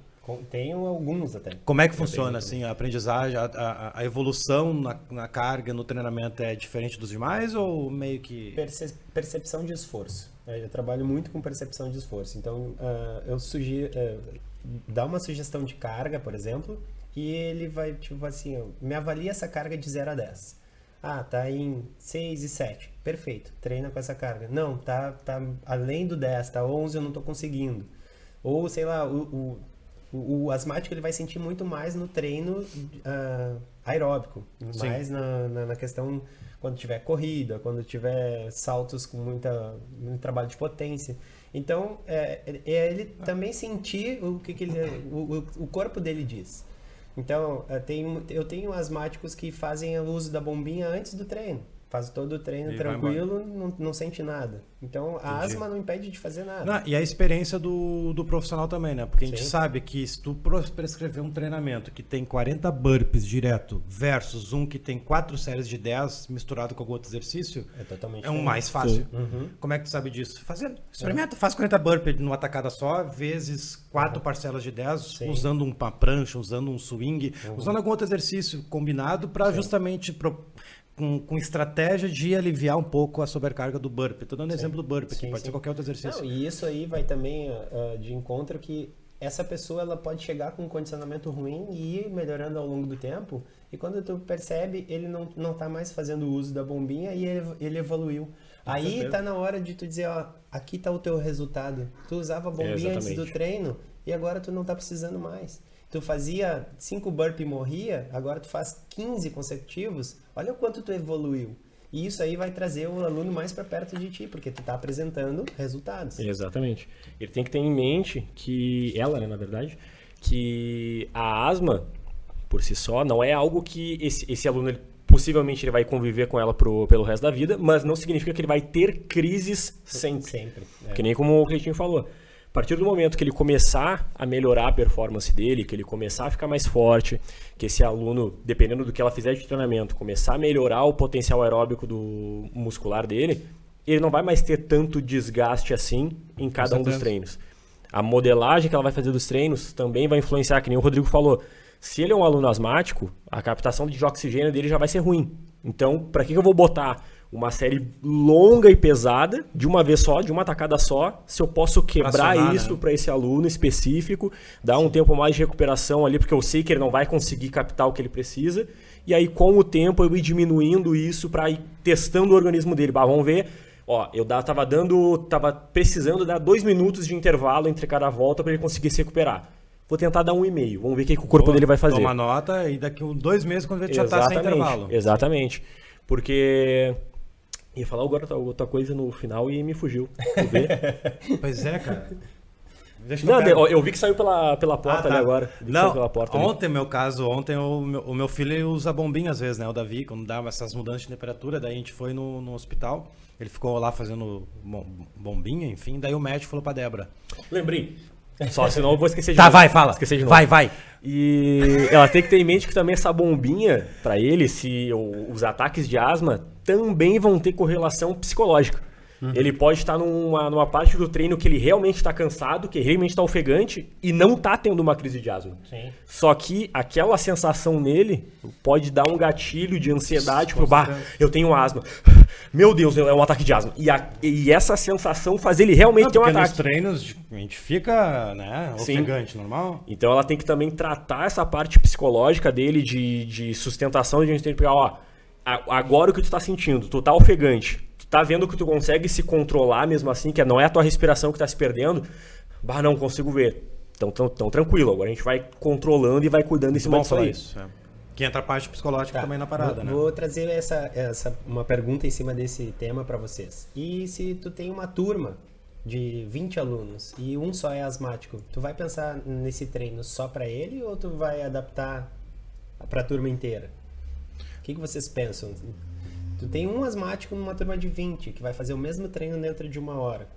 Tenho alguns até. Como é que funciona assim a aprendizagem, a, a- a evolução na, na carga, no treinamento é diferente dos demais ou meio que Perce- percepção de esforço. É, Eu trabalho muito com percepção de esforço. Então, ah, eu sugiro. ah, dá uma sugestão de carga, por exemplo, e ele vai, tipo assim, me avalia essa carga de 0 a 10. Ah, tá em 6 e 7. Perfeito. Treina com essa carga. Não, tá, tá além do 10, tá 11, eu não tô conseguindo. Ou, sei lá, o, o, o, o asmático ele vai sentir muito mais no treino ah, aeróbico. Sim. Mais na, na, na questão quando tiver corrida, quando tiver saltos com muita, muito trabalho de potência. Então, é, é ele também sentir o que, que ele, o- o corpo dele diz. Então, eu tenho, eu tenho asmáticos que fazem o uso da bombinha antes do treino. Faz todo o treino E tranquilo, não, não sente nada. Então, a Entendi. asma não impede de fazer nada. Não, e a experiência do, do profissional também, né? Porque a gente Sim. sabe que se tu prescrever um treinamento que tem 40 burpees direto versus um que tem quatro séries de 10 misturado com algum outro exercício, É totalmente é um mais fácil. Uhum. Como é que tu sabe disso? Fazendo. Experimenta, faz 40 burpees numa tacada só, vezes quatro parcelas de 10, Sim. usando uma prancha, usando um swing, usando algum outro exercício combinado para justamente pro- com, com estratégia de aliviar um pouco a sobrecarga do burpee. Estou dando exemplo do burpee, aqui, Sim, pode sim. ser qualquer outro exercício. Não, e isso aí vai também ah, de encontro que essa pessoa ela pode chegar com um condicionamento ruim e ir melhorando ao longo do tempo. E quando tu percebe, ele não, não tá mais fazendo uso da bombinha e ele, ele evoluiu. Aí certeza. tá na hora de tu dizer, ó, aqui tá o teu resultado. Tu usava a bombinha antes do treino e agora tu não tá precisando mais. Tu fazia 5 burpee e morria, agora tu faz 15 consecutivos. Olha o quanto tu evoluiu. E isso aí vai trazer o aluno mais para perto de ti, porque tu tá apresentando resultados. Exatamente. Ele tem que ter em mente que ela, né, na verdade, que a asma por si só não é algo que esse, esse aluno ele, possivelmente ele vai conviver com ela pro, pelo resto da vida, mas não significa que ele vai ter crises sempre. Sempre. é. Que nem como o Cleitinho falou. A partir do momento que ele começar a melhorar a performance dele, que ele começar a ficar mais forte, que esse aluno, dependendo do que ela fizer de treinamento, começar a melhorar o potencial aeróbico do muscular dele, ele não vai mais ter tanto desgaste assim em cada um dos treinos. A modelagem que ela vai fazer dos treinos também vai influenciar, que nem o Rodrigo falou. Se ele é um aluno asmático, a captação de oxigênio dele já vai ser ruim. Então, para que que eu vou botar uma série longa e pesada de uma vez só, de uma tacada só, se eu posso quebrar Fracionar, isso né? para esse aluno específico, dar um tempo mais de recuperação ali, porque eu sei que ele não vai conseguir captar o que ele precisa, e aí com o tempo eu ir diminuindo isso para ir testando o organismo dele. Bah, vamos ver. Ó, eu tava dando, tava precisando dar dois minutos de intervalo entre cada volta para ele conseguir se recuperar. Vou tentar dar um e meio. Vamos ver o que, que o corpo Boa, dele vai fazer. Toma nota e daqui uns dois meses, quando ele já tá sem intervalo. Exatamente. Porque. Ia falar agora outra- coisa no final e me fugiu. *laughs* Pois é, cara. Deixa Não, eu eu vi que saiu pela, pela Ah, porta tá. ali agora. Não, pela porta ali. ontem, meu caso, ontem o meu, o meu filho usa bombinha às vezes, né? O Davi, quando dava essas mudanças de temperatura, daí a gente foi no, no hospital, ele ficou lá fazendo bom- bombinha, enfim, daí o médico falou pra Débora. Lembrei. Só, senão eu vou esquecer de Tá, novo. vai, fala. Esquecer de novo. Vai, vai. E ela tem que ter em mente que também essa bombinha, pra ele, se o- os ataques de asma também vão ter correlação psicológica. Ele pode estar numa, numa parte do treino que ele realmente está cansado, que realmente está ofegante e não está tendo uma crise de asma. Sim. Só que aquela sensação nele pode dar um gatilho de ansiedade, tipo, bah, eu tenho asma. *sighs* Meu Deus, é um ataque de asma. E, a- e essa sensação faz ele realmente Não, ter um porque nos ataque. treinos a gente fica, né, Sim. ofegante, normal. Então ela tem que também tratar essa parte psicológica dele de, de sustentação, de a gente tem que pegar, ó, agora o que tu tá sentindo, tu tá ofegante, tá vendo que tu consegue se controlar mesmo assim, que não é a tua respiração que tá se perdendo, bah, não consigo ver. Então, tão, tão tranquilo, agora a gente vai controlando e vai cuidando em cima disso aí. isso. é. Que entra a parte psicológica Tá, também na parada, vou, né? Vou trazer essa, essa uma pergunta em cima desse tema para vocês. E se tu tem uma turma de 20 alunos e um só é asmático, tu vai pensar nesse treino só para ele ou tu vai adaptar para a turma inteira? O que, que vocês pensam? Tu tem um asmático numa turma de 20 que vai fazer o mesmo treino dentro de uma hora.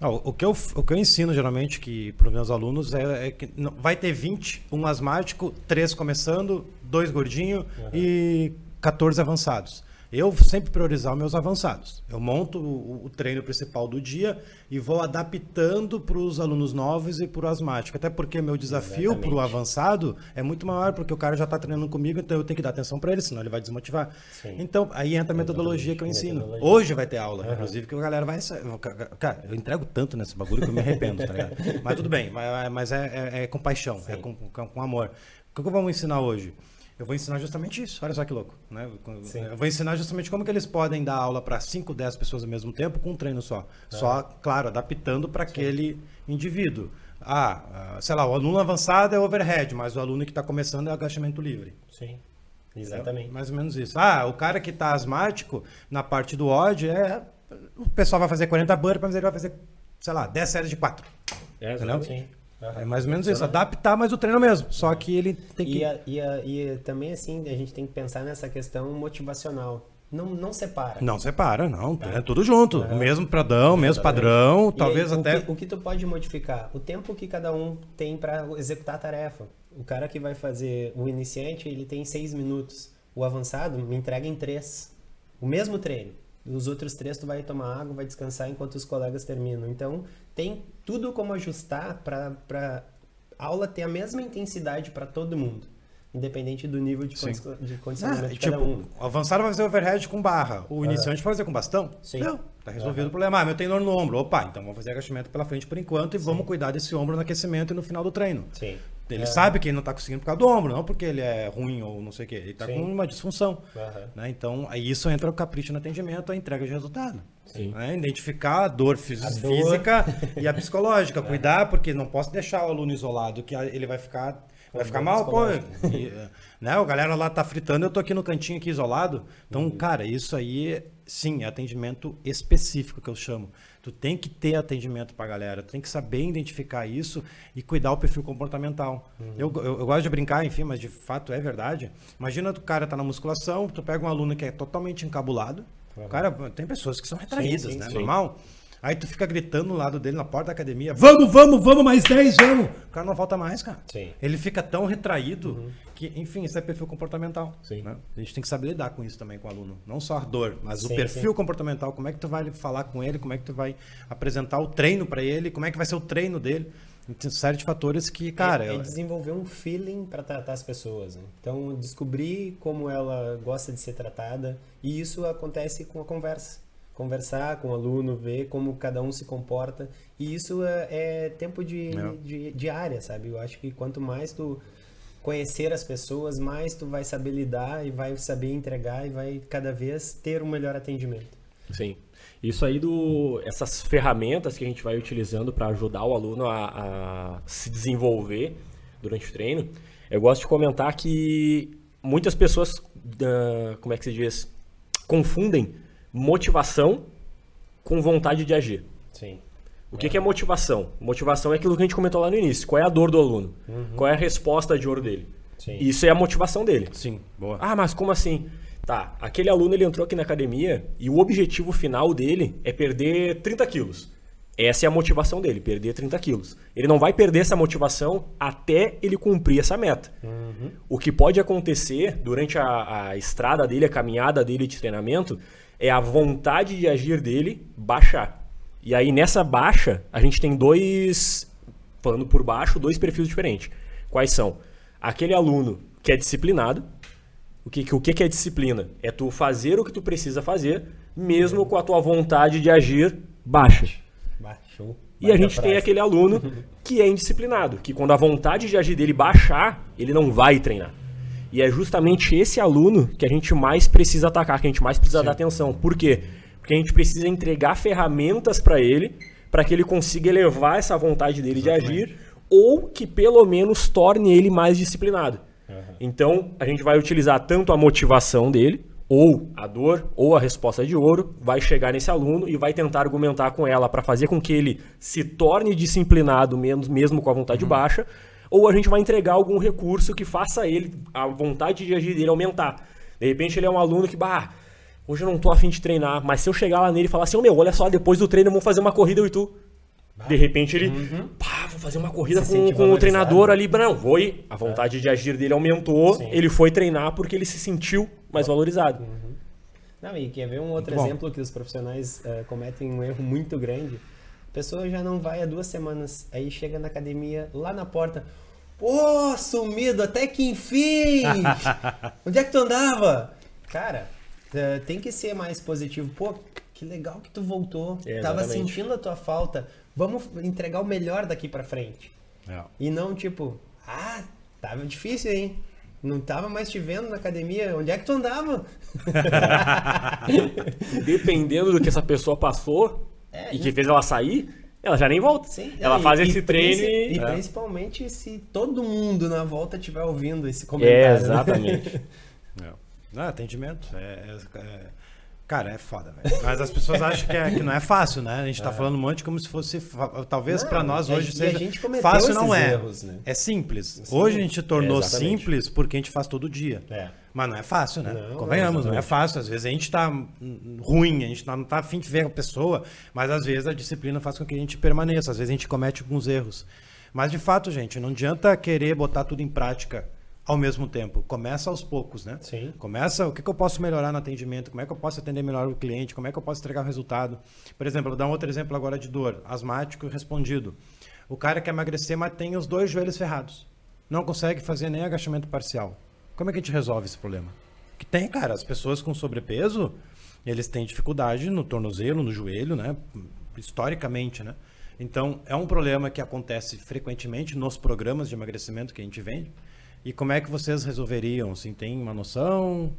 Ah, o, que eu, o que eu ensino geralmente que para os meus alunos é, é que não- vai ter 20, um asmático, três começando, dois gordinhos e 14 avançados. Eu sempre priorizar os meus avançados. Eu monto o, o treino principal do dia e vou adaptando para os alunos novos e para o asmático. Até porque meu desafio para o avançado é muito maior, porque o cara já está treinando comigo, então eu tenho que dar atenção para ele, senão ele vai desmotivar. Sim. Então, aí entra a metodologia que eu ensino. Metodologia. Hoje vai ter aula, inclusive, que a galera vai. Cara, eu entrego tanto nesse bagulho que eu me arrependo, tá ligado? Mas tudo bem, mas é, é, é com paixão, é com, com, com amor. O que que vou ensinar hoje? Eu vou ensinar justamente isso. Olha só que louco. Né? Sim. Eu vou ensinar justamente como que eles podem dar aula para 5, 10 pessoas ao mesmo tempo com um treino só. Só, claro, adaptando para aquele indivíduo. Ah, ah, sei lá, o aluno avançado é overhead, mas o aluno que está começando é agachamento livre. Sim. É Exatamente. mais ou menos isso. Ah, o cara que tá asmático, na parte do odd, é. O pessoal vai fazer 40 burpees, mas ele vai fazer, sei lá, 10 séries de 4. É, Entendeu? É mais ou menos isso. Adaptar mais o treino mesmo. Só que ele tem que. E, a- e, a- e também, assim, a gente tem que pensar nessa questão motivacional. Não, não separa. Não separa, não. É tudo junto. O mesmo pradão, o mesmo padrão, E talvez aí, o até. que- O que, tu pode modificar? O tempo que cada um tem para executar a tarefa. O cara que vai fazer o iniciante, ele tem seis minutos. O avançado me entrega em três. O mesmo treino. Os outros três tu vai tomar água, vai descansar enquanto os colegas terminam. Então, tem tudo como ajustar para a aula ter a mesma intensidade para todo mundo. Independente do nível de, Sim. condi de Ah, condicionamento e, de cada tipo, um. o avançado vai fazer overhead com barra. O iniciante vai fazer com bastão? Sim. Não. Tá resolvido o problema. Ah, meu tem dor no ombro. Opa, então vamos fazer agachamento pela frente por enquanto e vamos cuidar desse ombro no aquecimento e no final do treino. Sim. Ele É. sabe que ele não está conseguindo por causa do ombro, não porque ele é ruim ou não sei o quê. Ele está com uma disfunção. Aham. né? Então, aí isso entra o capricho no atendimento, a entrega de resultado. Né? Identificar a dor A física e a *laughs* psicológica. Cuidar, porque não posso deixar o aluno isolado, que ele vai ficar. Vai ficar mal, pô. E, né? O galera lá tá fritando, eu tô aqui no cantinho aqui isolado. Então, Uhum. cara, isso aí, sim, é atendimento específico que eu chamo. Tu tem que ter atendimento pra galera, tu tem que saber identificar isso e cuidar o perfil comportamental. Uhum. Eu, eu, eu gosto de brincar, enfim, mas de fato é verdade. Imagina o cara tá na musculação, tu pega um aluno que é totalmente encabulado. O cara, tem pessoas que são retraídas, sim, né? sim. Normal. Aí tu fica gritando no lado dele na porta da academia: Vamos, vamos, vamos, mais 10, vamos! O cara não volta mais, cara. Sim. Ele fica tão retraído que, enfim, isso é perfil comportamental. Sim. né? A gente tem que saber lidar com isso também com o aluno. Não só a dor, mas o Sim, perfil comportamental. Como é que tu vai falar com ele, como é que tu vai apresentar o treino para ele, como é que vai ser o treino dele. Série de fatores que, cara. é, é desenvolver um feeling para tratar as pessoas. né? Então, descobrir como ela gosta de ser tratada. E isso acontece com a conversa. Conversar com o aluno, ver como cada um se comporta. E isso é, é tempo de, É. de, de área, sabe? Eu acho que quanto mais tu conhecer as pessoas, mais tu vai saber lidar e vai saber entregar e vai cada vez ter um melhor atendimento. Sim. Isso aí do essas ferramentas que a gente vai utilizando para ajudar o aluno a, a se desenvolver durante o treino, eu gosto de comentar que muitas pessoas, ah, como é que se diz, confundem motivação com vontade de agir. Sim. O que, que é motivação? Motivação é aquilo que a gente comentou lá no início. Qual é a dor do aluno? Qual é a resposta de ouro dele? Sim. Isso é a motivação dele. Sim, boa. Ah, mas como assim? Tá, aquele aluno ele entrou aqui na academia e o objetivo final dele é perder 30 quilos. Essa é a motivação dele, perder 30 quilos. Ele não vai perder essa motivação até ele cumprir essa meta. O que pode acontecer durante a, a estrada dele, a caminhada dele de treinamento, é a vontade de agir dele baixar. E aí nessa baixa, a gente tem dois, falando por baixo, dois perfis diferentes. Quais são? Aquele aluno que é disciplinado. O que, o que é disciplina? É tu fazer o que tu precisa fazer, mesmo com a tua vontade de agir baixa. Baixou. E a gente tem aquele aluno que é indisciplinado, que quando a vontade de agir dele baixar, ele não vai treinar. E é justamente esse aluno que a gente mais precisa atacar, que a gente mais precisa Sim. dar atenção. Por quê? Porque a gente precisa entregar ferramentas para ele, para que ele consiga elevar essa vontade dele Exatamente. de agir, ou que pelo menos torne ele mais disciplinado. Uhum. Então, a gente vai utilizar tanto a motivação dele, ou a dor, ou a resposta de ouro, vai chegar nesse aluno e vai tentar argumentar com ela para fazer com que ele se torne disciplinado, mesmo, mesmo com a vontade uhum. baixa, ou a gente vai entregar algum recurso que faça ele, a vontade de agir dele aumentar. De repente ele é um aluno que, bah, hoje eu não tô afim de treinar, mas se eu chegar lá nele e falar assim, oh, meu, olha só, depois do treino vamos fazer uma corrida eu e tu. De repente ele, uhum. pá, vou fazer uma corrida se com, com o treinador ali. Não, foi. A vontade é. de agir dele aumentou. Sim. Ele foi treinar porque ele se sentiu mais valorizado. Uhum. Não, e quer ver um outro exemplo que os profissionais uh, cometem um erro muito grande? A pessoa já não vai há duas semanas, aí chega na academia, lá na porta. Pô, sumido, até que enfim! *laughs* Onde é que tu andava? Cara, uh, tem que ser mais positivo. Pô, que legal que tu voltou. É, Tava sentindo a tua falta. Vamos entregar o melhor daqui para frente. É. E não tipo, ah, tava difícil, hein? Não tava mais te vendo na academia. Onde é que tu andava? *laughs* Dependendo do que essa pessoa passou é, e que fez ela sair, ela já nem volta. Sim, ela e, faz esse e treino e... E é. principalmente se todo mundo na volta estiver ouvindo esse comentário. É, exatamente. Né? *laughs* Não, atendimento. É, é, Cara, é foda, velho. Mas as pessoas acham que, é, que não é fácil, né? A gente tá é. falando um monte como se fosse. Talvez para nós hoje seja. fácil não é. Erros, né? É simples. Sim, hoje a gente tornou simples porque a gente faz todo dia. É. Mas não é fácil, né? Não, Convenhamos, não, não, é fácil. Às vezes a gente tá ruim, a gente não tá afim de ver a pessoa, mas às vezes a disciplina faz com que a gente permaneça. Às vezes a gente comete alguns erros. Mas de fato, gente, não adianta querer botar tudo em prática ao mesmo tempo. Começa aos poucos, né? Sim. Começa o que, que, eu posso melhorar no atendimento, como é que eu posso atender melhor o cliente, como é que eu posso entregar o resultado. Por exemplo, vou dar um outro exemplo agora de dor, asmático respondido. O cara quer emagrecer, mas tem os dois joelhos ferrados. Não consegue fazer nem agachamento parcial. Como é que a gente resolve esse problema? Que tem, cara, as pessoas com sobrepeso, eles têm dificuldade no tornozelo, no joelho, né? Historicamente, né? Então, é um problema que acontece frequentemente nos programas de emagrecimento que a gente vende e como é que vocês resolveriam? Assim, tem uma noção?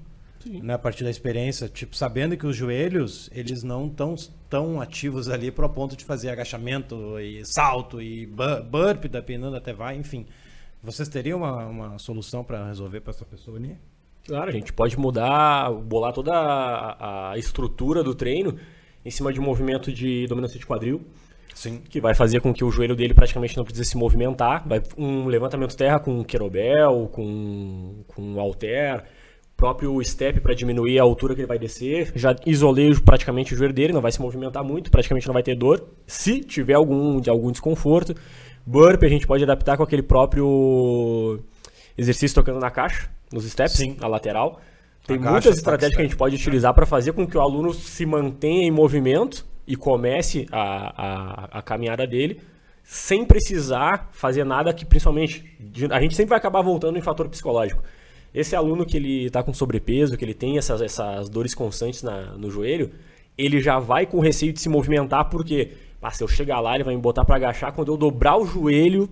Né, a partir da experiência, tipo, sabendo que os joelhos, eles não estão tão ativos ali para o ponto de fazer agachamento e salto e burp, dependendo até vai, enfim. Vocês teriam uma, uma solução para resolver para essa pessoa ali? Claro, a gente pode mudar, bolar toda a, a estrutura do treino em cima de um movimento de dominância de quadril, Sim. que vai fazer com que o joelho dele praticamente não precise se movimentar. Vai um levantamento terra com querobel, com, com alter, próprio step para diminuir a altura que ele vai descer. Já isolei praticamente o joelho dele, não vai se movimentar muito, praticamente não vai ter dor. Se tiver algum, de algum desconforto, burp a gente pode adaptar com aquele próprio exercício tocando na caixa, nos steps, Sim. na lateral. Tem a muitas estratégias que a gente pode utilizar para fazer com que o aluno se mantenha em movimento e comece a, a, a caminhada dele sem precisar fazer nada que, principalmente, a gente sempre vai acabar voltando em fator psicológico. Esse aluno que ele está com sobrepeso, que ele tem essas, essas dores constantes na, no joelho, ele já vai com receio de se movimentar, porque ah, se eu chegar lá, ele vai me botar para agachar, quando eu dobrar o joelho,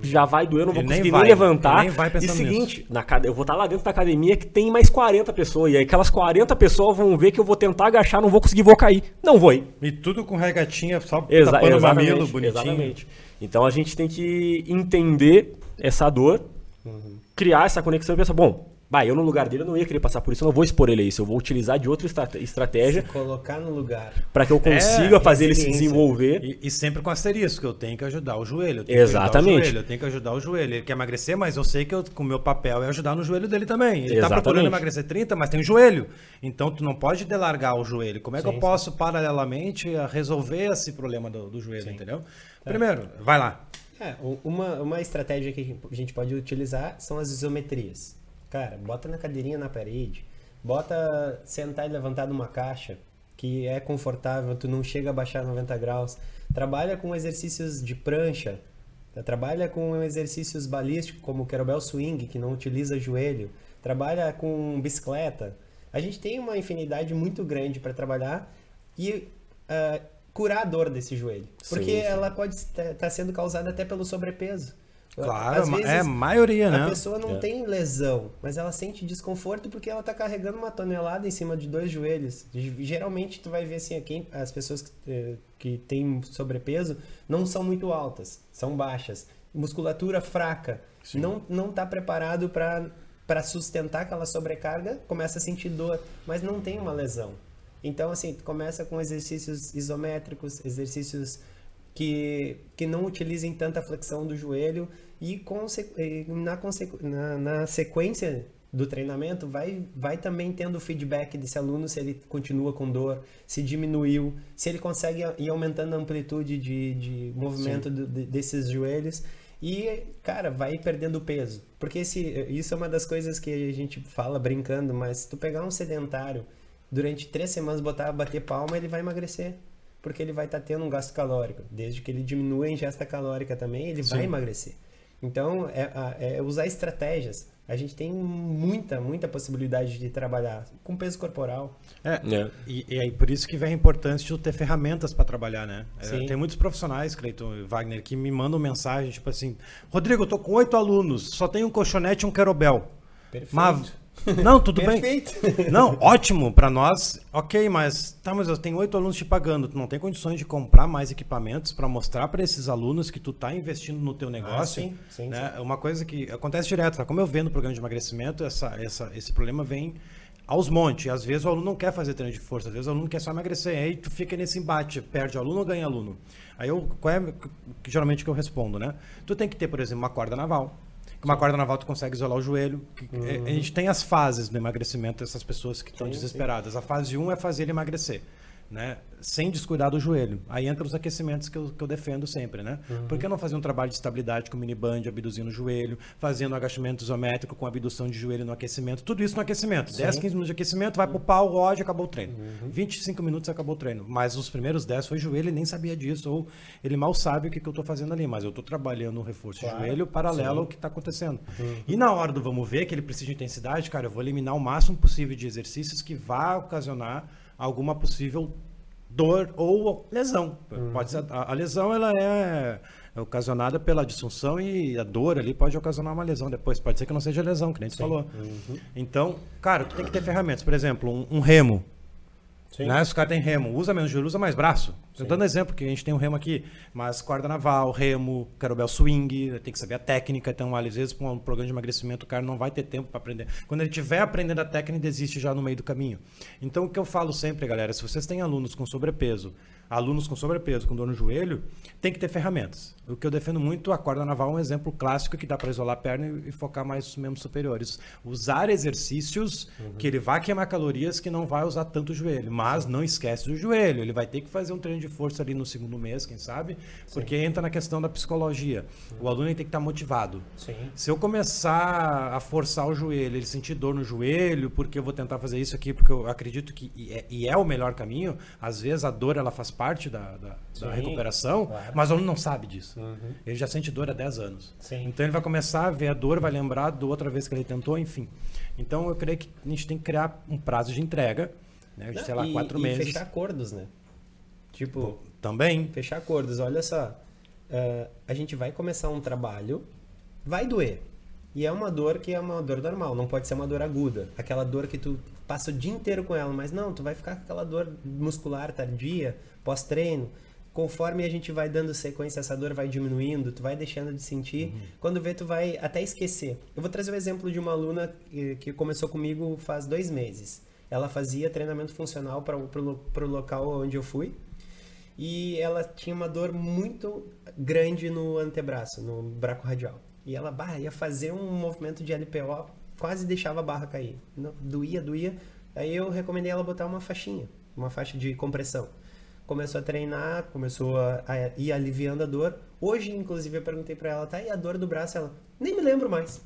já vai doer, eu não vou conseguir nem, nem levantar. Nem vai e seguinte, na, eu vou estar lá dentro da academia que tem mais 40 pessoas. E aí aquelas 40 pessoas vão ver que eu vou tentar agachar, não vou conseguir, vou cair. Não vou ir. E tudo com regatinha, só Exa tapando o mamilo bonitinho. Exatamente. Então a gente tem que entender essa dor, uhum. criar essa conexão e pensar, bom, Bah, eu no lugar dele eu não ia querer passar por isso, eu não vou expor ele a isso. Eu vou utilizar de outra estratégia. Se colocar no lugar. Para que eu consiga é, fazer ele se desenvolver. E, e, sempre com asterisco, eu tenho que ajudar o joelho. Exatamente. O joelho, eu tenho que ajudar o joelho. Ele quer emagrecer, mas eu sei que eu, com o meu papel é ajudar no joelho dele também. Ele está procurando emagrecer 30, mas tem o joelho. Então tu não pode delargar o joelho. Como é sim, que eu posso, sim. paralelamente, resolver esse problema do, do joelho, sim. entendeu? É. Primeiro, vai lá. É, uma, uma estratégia que a gente pode utilizar são as isometrias. Cara, bota na cadeirinha na parede, Bota sentar e levantar numa caixa, que é confortável, tu não chega a baixar 90 graus. Trabalha com exercícios de prancha, trabalha com exercícios balísticos, como o kettlebell swing, que não utiliza joelho. Trabalha com bicicleta. A gente tem uma infinidade muito grande para trabalhar e uh, curar a dor desse joelho. Porque sim, sim. ela pode estar tá sendo causada até pelo sobrepeso. Claro, vezes, é a maioria, né? A pessoa não é. tem lesão, mas ela sente desconforto porque ela está carregando uma tonelada em cima de dois joelhos. Geralmente tu vai ver assim, quem, as pessoas que, eh, que têm sobrepeso não são muito altas, são baixas. Musculatura fraca, Sim. não não está preparado para para sustentar aquela sobrecarga, começa a sentir dor, mas não tem uma lesão. Então assim, tu começa com exercícios isométricos, exercícios que, que não utilizem tanta flexão do joelho e na, na, na sequência do treinamento vai, vai também tendo feedback desse aluno se ele continua com dor, se diminuiu, se ele consegue ir aumentando a amplitude de, de movimento do, de, desses joelhos. E, cara, vai perdendo peso. Porque esse, isso é uma das coisas que a gente fala brincando, mas se tu pegar um sedentário durante três semanas botar bater palma, ele vai emagrecer porque ele vai estar tá tendo um gasto calórico. Desde que ele diminua a ingesta calórica também, ele Sim. vai emagrecer. Então, é, é, usar estratégias. A gente tem muita, muita possibilidade de trabalhar com peso corporal. É, é. E, e é por isso que vem a importância de ter ferramentas para trabalhar, né? É, tem muitos profissionais, Cleiton e Wagner, que me mandam mensagem, tipo assim, Rodrigo, eu tô com oito alunos, só tenho um colchonete e um querobel. Perfeito. Mas *laughs* não, tudo Perfeito. bem. *laughs* Não, ótimo para nós. Ok, mas tá, mas eu tenho oito alunos te pagando. Tu não tem condições de comprar mais equipamentos para mostrar para esses alunos que tu tá investindo no teu negócio. Ah, sim, sim, né? sim. Uma coisa que acontece direto, tá? Como eu vendo o programa de emagrecimento, essa, essa, esse problema vem aos montes. Às vezes o aluno não quer fazer treino de força, às vezes o aluno quer só emagrecer. Aí tu fica nesse embate, perde aluno ou ganha aluno. Aí eu, qual é geralmente que eu respondo, né? Tu tem que ter, por exemplo, uma corda naval com uma corda naval tu consegue isolar o joelho. Uhum. A gente tem as fases do emagrecimento dessas pessoas que estão desesperadas. A fase 1 é fazer ele emagrecer né? Sem descuidar do joelho. Aí entra os aquecimentos que eu, que eu defendo sempre, né? Uhum. Por que não fazer um trabalho de estabilidade com mini band, abduzindo o joelho, fazendo agachamento isométrico com abdução de joelho no aquecimento? Tudo isso no aquecimento. Sim. 10, 15 minutos de aquecimento, vai pro pau, rode, acabou o treino. Uhum. 25 minutos acabou o treino. Mas os primeiros 10 foi joelho, ele nem sabia disso, ou ele mal sabe o que, que eu estou fazendo ali, mas eu estou trabalhando um reforço claro. de joelho paralelo Sim. ao que está acontecendo. Uhum. E na hora do vamos ver, que ele precisa de intensidade, cara, eu vou eliminar o máximo possível de exercícios que vá ocasionar alguma possível dor ou lesão. Uhum. Pode ser, a, a, lesão ela é, é ocasionada pela disfunção e a dor ali pode ocasionar uma lesão depois. Pode ser que não seja lesão, que nem você falou. Uhum. Então, cara, tu tem que ter ferramentas. Por exemplo, um, um remo. Sim. Né? Se o cara tem remo, usa menos joelho, usa mais braço. Estou dando exemplo, que a gente tem um remo aqui, mas corda naval, remo, carobel swing, tem que saber a técnica. Então, às vezes, com um programa de emagrecimento, o cara não vai ter tempo para aprender. Quando ele estiver aprendendo a técnica, desiste já no meio do caminho. Então, o que eu falo sempre, galera, se vocês têm alunos com sobrepeso, alunos com sobrepeso, com dor no joelho, tem que ter ferramentas. O que eu defendo muito, a corda naval é um exemplo clássico que dá para isolar a perna e, focar mais nos membros superiores. Usar exercícios uhum. que ele vai queimar calorias que não vai usar tanto o joelho, mas não esquece do joelho. Ele vai ter que fazer um treino de força ali no segundo mês, quem sabe, porque Sim. entra na questão da psicologia. Uhum. O aluno tem que estar motivado. Sim. Se eu começar a forçar o joelho, ele sentir dor no joelho, porque eu vou tentar fazer isso aqui, porque eu acredito que e é, e é o melhor caminho, às vezes a dor ela faz parte da, da, da recuperação, claro. mas o aluno não sabe disso. Uhum. Ele já sente dor há 10 anos. Sim. Então ele vai começar a ver a dor, vai lembrar da outra vez que ele tentou, enfim. Então eu creio que a gente tem que criar um prazo de entrega, né? De, sei lá, e, quatro e meses. fechar acordos, né? Tipo. Também. Fechar acordos. Olha só. Uh, a gente vai começar um trabalho, vai doer. E é uma dor que é uma dor normal, não pode ser uma dor aguda. Aquela dor que tu passa o dia inteiro com ela, mas não, tu vai ficar com aquela dor muscular tardia, pós-treino. Conforme a gente vai dando sequência, essa dor vai diminuindo, tu vai deixando de sentir. Uhum. Quando vê, tu vai até esquecer. Eu vou trazer o exemplo de uma aluna que começou comigo faz dois meses. Ela fazia treinamento funcional para o local onde eu fui. E ela tinha uma dor muito grande no antebraço, no braco radial. E ela bah, ia fazer um movimento de LPO, quase deixava a barra cair. Não, doía, doía. Aí eu recomendei ela botar uma faixinha, uma faixa de compressão começou a treinar, começou a, a ir aliviando a dor. Hoje, inclusive, eu perguntei para ela, tá, e a dor do braço? Ela, nem me lembro mais.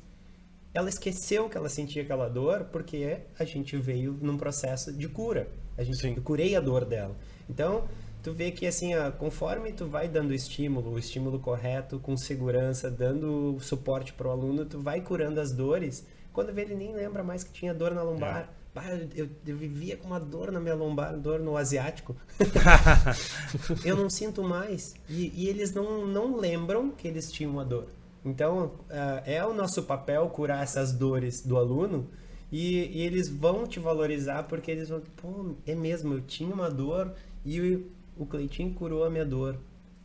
ela esqueceu que ela sentia aquela dor porque a gente veio num processo de cura. A gente Sim. eu curei a dor dela. Então, tu vê que assim, ó, conforme tu vai dando estímulo, o estímulo correto, com segurança, dando suporte para o aluno, tu vai curando as dores. Quando vê, ele nem lembra mais que tinha dor na lombar. Bah, eu, eu vivia com uma dor na minha lombar, dor no asiático. *laughs* eu não sinto mais. E, e eles não, não lembram que eles tinham uma dor. Então, ah, é o nosso papel curar essas dores do aluno e, e eles vão te valorizar porque eles vão, pô, é mesmo, eu tinha uma dor e o, o Cleitinho curou a minha dor.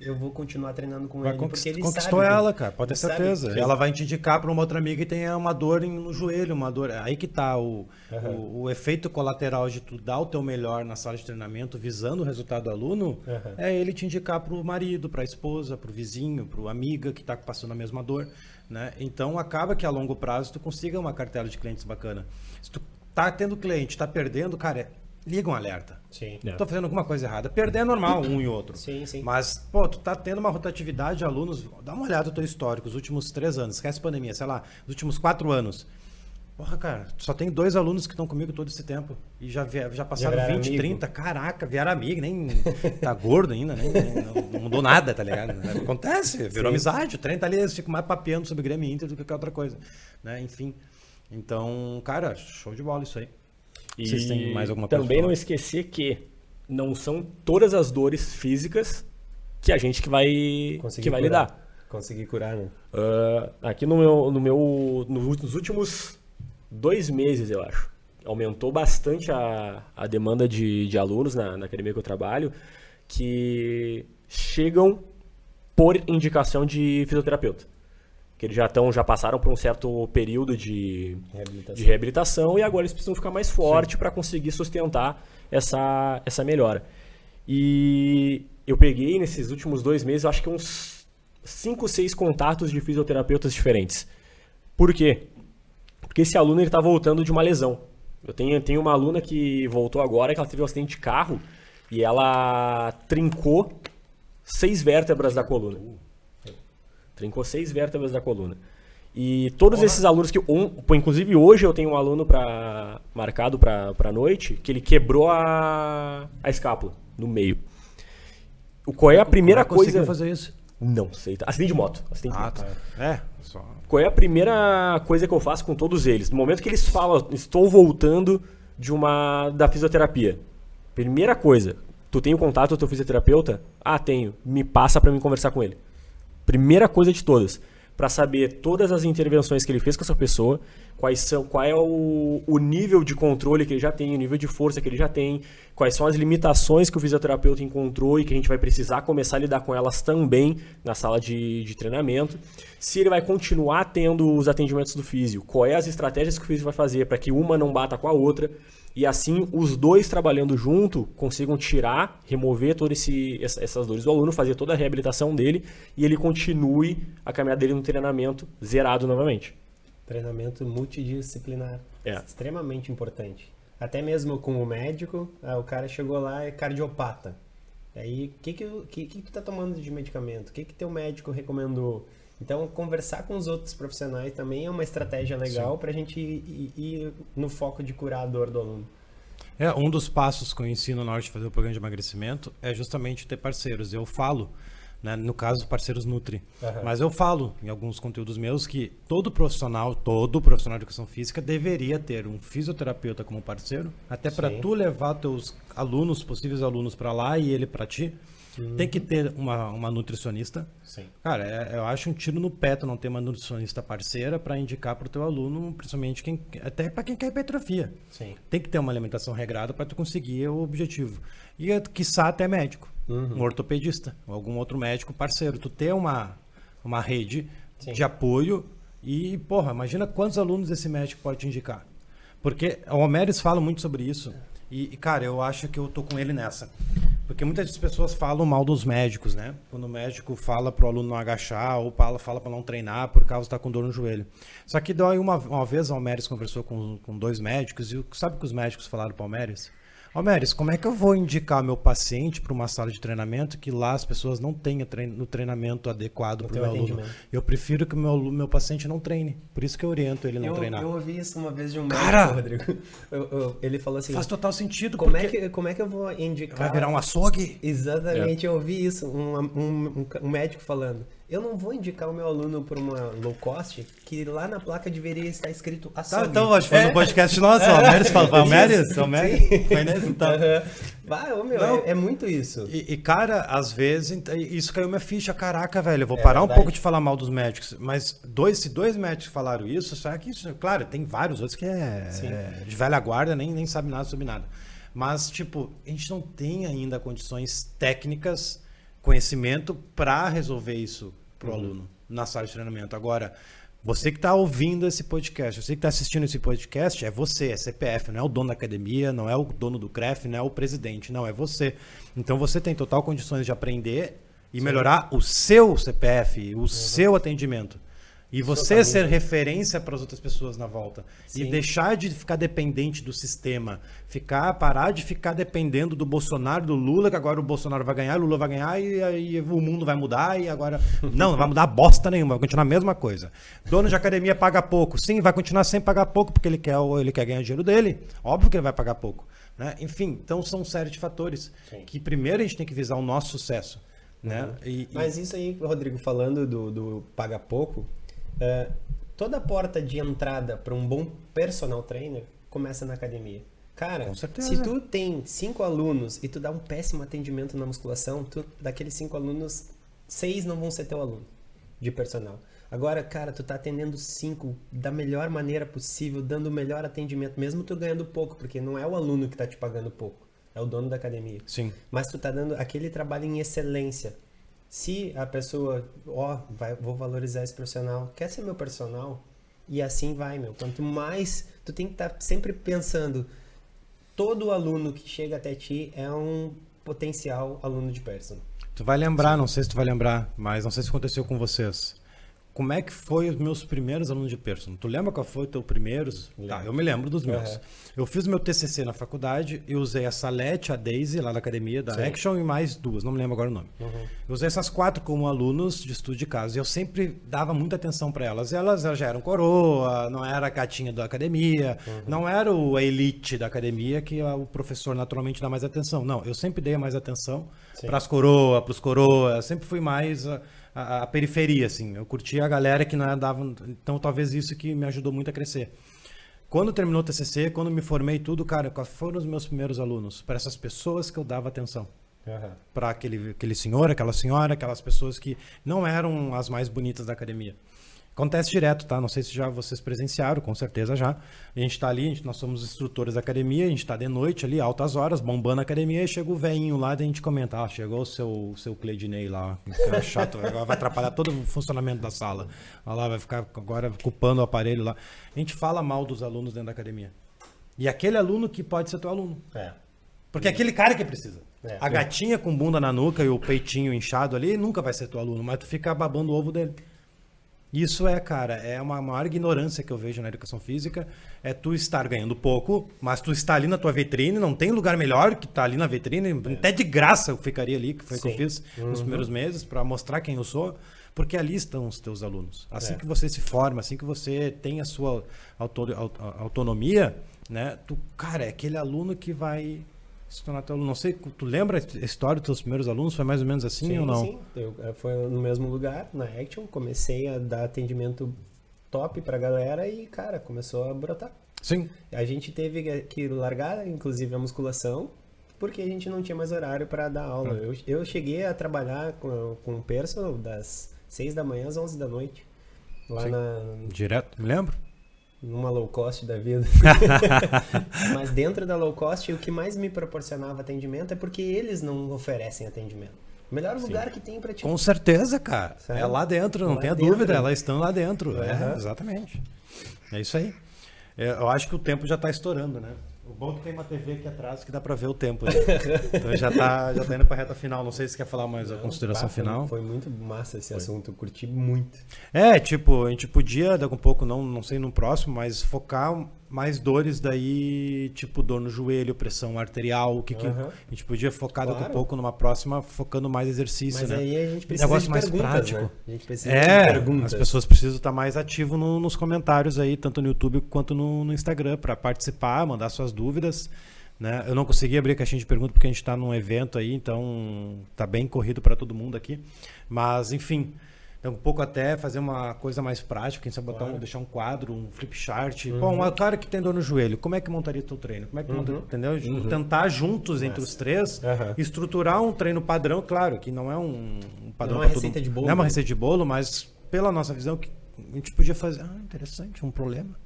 Eu vou continuar treinando com Vai ele. conquist- porque ele conquistou sabe que- ela, cara, pode ter sabe certeza. que- Ela vai te indicar para uma outra amiga que tenha uma dor no joelho, uma dor. Aí que tá o, o, o efeito colateral de tu dar o teu melhor na sala de treinamento, visando o resultado do aluno, Aham. é ele te indicar para o marido, para a esposa, para o vizinho, para o amiga que está passando a mesma dor, né? Então acaba que a longo prazo tu consiga uma cartela de clientes bacana. Se tu tá tendo cliente, tá perdendo, cara, é- liga um alerta. Sim. É. Tô fazendo alguma coisa errada. Perder é normal, um e outro. Sim, sim. Mas, pô, tu tá tendo uma rotatividade de alunos. Dá uma olhada no teu histórico, os últimos três anos, esquece pandemia, sei lá, os últimos quatro anos. Porra, cara, só tem dois alunos que estão comigo todo esse tempo. E já, já passaram viraram 20, amigo. 30. Caraca, vieram amigo, nem tá gordo ainda, nem, nem- não, não mudou nada, tá ligado? Acontece, virou Sim. amizade. O trem tá ali, eles ficam mais papeando sobre Grêmio e Inter do que qualquer outra coisa. Né? Enfim. Então, cara, show de bola isso aí. E Vocês têm mais alguma também não esquecer que não são todas as dores físicas que a gente que vai, que vai curar. lidar. Conseguir curar, né? Ah, aqui no meu, no meu, no- nos últimos dois meses, eu acho, aumentou bastante a, a demanda de, de alunos na, na academia que eu trabalho que chegam por indicação de fisioterapeuta. Que eles já estão, já passaram por um certo período de, Reabilitação. de reabilitação e agora eles precisam ficar mais forte para conseguir sustentar essa, essa melhora. E eu peguei nesses últimos dois meses, eu acho que uns 5, 6 contatos de fisioterapeutas diferentes. Por quê? Porque esse aluno está voltando de uma lesão. Eu tenho, tenho uma aluna que voltou agora, que ela teve um acidente de carro e ela trincou seis vértebras da coluna. Trincou seis vértebras da coluna. E todos esses alunos que. Um, inclusive hoje eu tenho um aluno pra, marcado para a noite que ele quebrou a, a escápula no meio. O, qual é a primeira Como é que coisa. conseguiu fazer isso? Não sei. tá? Acidente de moto. Acidente de Ah, moto. tá. É, só. Qual é a primeira coisa que eu faço com todos eles? No momento que eles falam, estou voltando de uma da fisioterapia. Primeira coisa, tu tem o contato do teu fisioterapeuta? Ah, tenho. Me passa para mim conversar com ele. Primeira coisa de todas, para saber todas as intervenções que ele fez com essa pessoa, quais são, qual é o, o nível de controle que ele já tem, o nível de força que ele já tem, quais são as limitações que o fisioterapeuta encontrou e que a gente vai precisar começar a lidar com elas também na sala de, de treinamento. Se ele vai continuar tendo os atendimentos do físio, quais as estratégias que o físio vai fazer para que uma não bata com a outra e assim os dois trabalhando junto consigam tirar, remover todas essas dores do aluno, fazer toda a reabilitação dele e ele continue a caminhada dele no treinamento zerado novamente. Treinamento multidisciplinar. É. Extremamente importante. Até mesmo com o médico, ah, o cara chegou lá é cardiopata. Aí, o que que, que que tu tá tomando de medicamento? O que que teu médico recomendou? Então, conversar com os outros profissionais também é uma estratégia legal para a gente ir, ir- ir no foco de curar a dor do aluno. É, um dos passos que eu ensino na hora de fazer o programa de emagrecimento é justamente ter parceiros. Eu falo, né, no caso, parceiros Nutri. Aham. Mas eu falo em alguns conteúdos meus que todo profissional, todo profissional de educação física deveria ter um fisioterapeuta como parceiro, até para tu levar teus alunos, possíveis alunos para lá e ele para ti. Tem que ter uma, uma nutricionista. Sim. Cara, é- eu acho um tiro no pé tu não ter uma nutricionista parceira para indicar para o teu aluno, principalmente quem, até para quem quer hipertrofia. Sim. Tem que ter uma alimentação regrada para tu conseguir o objetivo. E, quiçá, até médico. Uhum. Um ortopedista, ou algum outro médico parceiro. Tu ter uma, uma rede Sim. de apoio e, porra, imagina quantos alunos esse médico pode te indicar. Porque o Homeres fala muito sobre isso. E, cara, eu acho que eu tô com ele nessa. Porque muitas pessoas falam mal dos médicos, né? Quando o médico fala pro aluno não agachar ou fala, fala para não treinar por causa tá com dor no joelho. Só que daí uma, uma vez o Almeres conversou com, com dois médicos e sabe o que os médicos falaram pro Almeres? Ô, Meris, como é que eu vou indicar meu paciente para uma sala de treinamento que lá as pessoas não tenham trein no treinamento adequado para o meu aluno? Eu prefiro que o meu, meu paciente não treine. Por isso que eu oriento ele a não eu, treinar. Eu ouvi isso uma vez de um médico, Cara, Rodrigo. *laughs* Eu, eu, ele falou assim... Faz total sentido. Como, é que, como é que eu vou indicar... Vai virar um açougue? Exatamente, é. eu ouvi isso. Um, um, um médico falando eu não vou indicar o meu aluno para uma low cost que lá na placa deveria estar escrito açougue. Tá, então, acho que foi no podcast nosso, o Almeres fala, *laughs* Almeres? Almeres? Foi nesse, então. Vai, ô, meu, é, é, muito isso. E, e, cara, às vezes, isso caiu minha ficha, caraca, velho, eu vou é parar verdade. um pouco de falar mal dos médicos, mas dois, se dois médicos falaram isso, será que isso, claro, tem vários outros que é, é de velha guarda, nem, nem sabe nada sobre nada. Mas, tipo, a gente não tem ainda condições técnicas, conhecimento para resolver isso para o uhum. aluno na sala de treinamento. Agora, você que está ouvindo esse podcast, você que está assistindo esse podcast, é você, é CPF, não é o dono da academia, não é o dono do CREF, não é o presidente, não, é você. Então você tem total condições de aprender e Sim. melhorar o seu CPF, o uhum. seu atendimento. E você ser referência para as outras pessoas na volta. Sim. E deixar de ficar dependente do sistema. Ficar, parar de ficar dependendo do Bolsonaro, do Lula, que agora o Bolsonaro vai ganhar, o Lula vai ganhar e aí o mundo vai mudar e agora. *laughs* Não, não vai mudar bosta nenhuma, vai continuar a mesma coisa. Dono de academia paga pouco. Sim, vai continuar sem pagar pouco, porque ele quer, ele quer ganhar dinheiro dele. Óbvio que ele vai pagar pouco. Né? Enfim, então são série de fatores Sim. que primeiro a gente tem que visar o nosso sucesso. Né? Uhum. E, Mas isso aí, Rodrigo, falando do, do paga pouco, é, toda porta de entrada para um bom personal trainer começa na academia. Cara, se tu tem cinco alunos e tu dá um péssimo atendimento na musculação, tu, daqueles cinco alunos, seis não vão ser teu aluno de personal. Agora, cara, tu tá atendendo cinco da melhor maneira possível, dando o melhor atendimento, mesmo tu ganhando pouco, porque não é o aluno que tá te pagando pouco, é o dono da academia. Sim. Mas tu tá dando aquele trabalho em excelência. Se a pessoa, ó, vai, vou valorizar esse profissional, quer ser meu personal? E assim vai, meu. Quanto mais, tu tem que estar tá sempre pensando, todo aluno que chega até ti é um potencial aluno de personal. Tu vai lembrar, não sei se tu vai lembrar, mas não sei se aconteceu com vocês como é que foi os meus primeiros alunos de personal? Tu lembra qual foi o teu primeiros? Tá, eu me lembro dos meus. Uhum. Eu fiz meu TCC na faculdade e usei a Salete, a Daisy, lá na academia da Sim. Action e mais duas, não me lembro agora o nome. Uhum. Eu usei essas quatro como alunos de estudo de caso e eu sempre dava muita atenção para elas. elas. Elas já eram coroa, não era a gatinha da academia, uhum. não era o elite da academia que o professor naturalmente dá mais atenção. Não, eu sempre dei mais atenção para as coroas, para os coroas, sempre fui mais a, a, periferia, assim. Eu curtia a galera que não andava. Então, talvez isso que me ajudou muito a crescer. Quando terminou o TCC, quando me formei tudo, cara, quais foram os meus primeiros alunos? Para essas pessoas que eu dava atenção. Uhum. Para aquele, aquele senhor, aquela senhora, aquelas pessoas que não eram as mais bonitas da academia. Acontece direto, tá? Não sei se já vocês presenciaram, com certeza já. A gente tá ali, gente, nós somos instrutores da academia, a gente tá de noite ali, altas horas, bombando a academia, e chega o velhinho lá, e a gente comenta, ah, chegou o seu, seu Cleidinei lá, é chato, agora vai atrapalhar todo o funcionamento da sala. Olha lá, vai ficar agora culpando o aparelho lá. A gente fala mal dos alunos dentro da academia. E aquele aluno que pode ser teu aluno. É. Porque é aquele cara que precisa. É, a gatinha com bunda na nuca e o peitinho inchado ali nunca vai ser teu aluno, mas tu fica babando o ovo dele. Isso é, cara, é uma maior ignorância que eu vejo na educação física. É tu estar ganhando pouco, mas tu está ali na tua vitrine, não tem lugar melhor que estar tá ali na vitrine. É. Até de graça eu ficaria ali, que foi o que eu fiz uhum. nos primeiros meses, para mostrar quem eu sou. Porque ali estão os teus alunos. Assim é. que você se forma, assim que você tem a sua autonomia, né? Tu, cara, é aquele aluno que vai se tornar teu aluno. Não sei, tu lembra a história dos teus primeiros alunos? Foi mais ou menos assim sim, ou não? Sim, eu, eh, foi no mesmo lugar, na Action. Comecei a dar atendimento top pra galera e, cara, começou a brotar. Sim. A gente teve que largar, inclusive, a musculação, porque a gente não tinha mais horário para dar aula. Eu, eu cheguei a trabalhar com, com o personal das 6 da manhã às 11 da noite. Lá Sim. na. Direto, me lembro? Numa low cost da vida. *laughs* Mas dentro da low cost, o que mais me proporcionava atendimento é porque eles não oferecem atendimento. O melhor Sim. lugar que tem para ti. Com certeza, cara. É lá dentro, não lá tenha dentro. dúvida, elas estão lá dentro. Uhum. É, exatamente. É isso aí. É, eu acho que o tempo já está estourando, né? O bom é que tem uma TV aqui atrás que dá para ver o tempo. Né? *laughs* então já tá, já tá indo para reta final. Não sei se quer falar mais Não, a consideração tá, final. Foi muito massa esse foi. assunto, curti muito. É, tipo, a gente podia, daqui a um pouco, não, não sei no próximo, mas focar mais dores daí, tipo dor no joelho, pressão arterial, o que, que Aham. a gente podia focar daqui a Claro. pouco numa próxima, focando mais exercício, Mas né? aí a gente precisa Negócio de mais perguntas, prático. né? A gente precisa É, as pessoas precisam estar mais ativos no- nos comentários aí, tanto no YouTube quanto no, no Instagram, para participar, mandar suas dúvidas. Né? Eu não consegui abrir a caixinha de perguntas porque a gente está num evento aí, então tá bem corrido para todo mundo aqui. Mas, enfim, é um pouco até fazer uma coisa mais prática, quem sabe botar um, deixar um quadro, um flip chart. Bom, um cara que tem dor no joelho, como é que montaria teu treino? Como é que montaria, entendeu? Tentar juntos entre os três, estruturar um treino padrão, claro, que não é um, padrão Não é uma pra todo receita de bolo, Não é uma né? receita de bolo, mas pela nossa visão que a gente podia fazer, ah, interessante, um problema.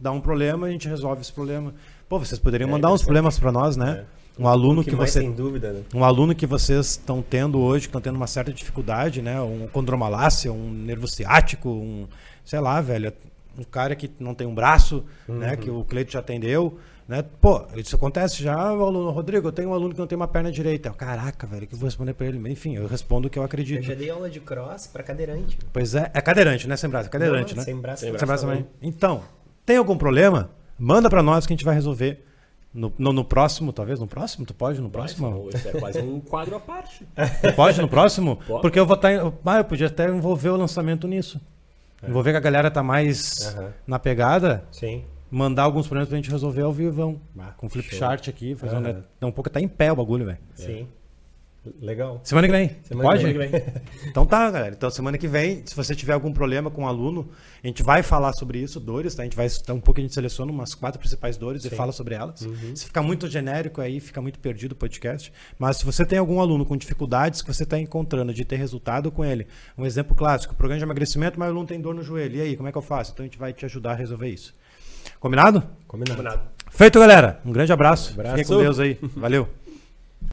Dá um problema, a gente resolve esse problema. Pô, vocês poderiam É, mandar uns problemas para nós, né? Um aluno que, mais você sem dúvida, né? um aluno que vocês estão tendo hoje, que estão tendo uma certa dificuldade, né? Um condromalácia, um nervo ciático, um, sei lá, velho, um cara que não tem um braço, né? Que o Cleito já atendeu, né? Pô, isso acontece já, o aluno, Rodrigo, eu tenho um aluno que não tem uma perna direita. Eu, Caraca, velho, o que eu vou responder para ele? Enfim, eu respondo o que eu Eu acredito. já dei aula de cross pra cadeirante. Pois é, é cadeirante, né? Sem braço, é cadeirante, Não, né? Sem braço. Sem Sem braço também. também. Então, tem algum problema? Manda para nós que a gente vai resolver. No, no, no próximo, talvez no próximo? Tu pode no próximo? Isso é quase um quadro à parte. Tu pode no próximo? *laughs* Pode. Porque eu vou estar. Ah, eu podia até envolver o lançamento nisso. Envolver que a galera tá mais Aham. na pegada, Sim. mandar alguns problemas pra gente resolver ao vivão. Bah, Com flip show. chart aqui, fazer um, Aham. net- dá um pouco até em pé o bagulho, velho. Sim. Legal. Semana que vem. Semana pode? que vem. *laughs* Então tá, galera. Então semana que vem, se você tiver algum problema com um aluno, a gente vai falar sobre isso, dores, tá? A gente vai um pouco a gente seleciona umas quatro principais dores e Sim. fala sobre elas. Uhum. Se ficar muito genérico aí, fica muito perdido o podcast. Mas se você tem algum aluno com dificuldades que você está encontrando de ter resultado com ele, um exemplo clássico, programa de emagrecimento, mas o aluno tem dor no joelho. E aí, como é que eu faço? Então a gente vai te ajudar a resolver isso. Combinado? Combinado. Combinado. Feito, galera. Um grande abraço. Abraço. Fiquem com Deus aí. Valeu.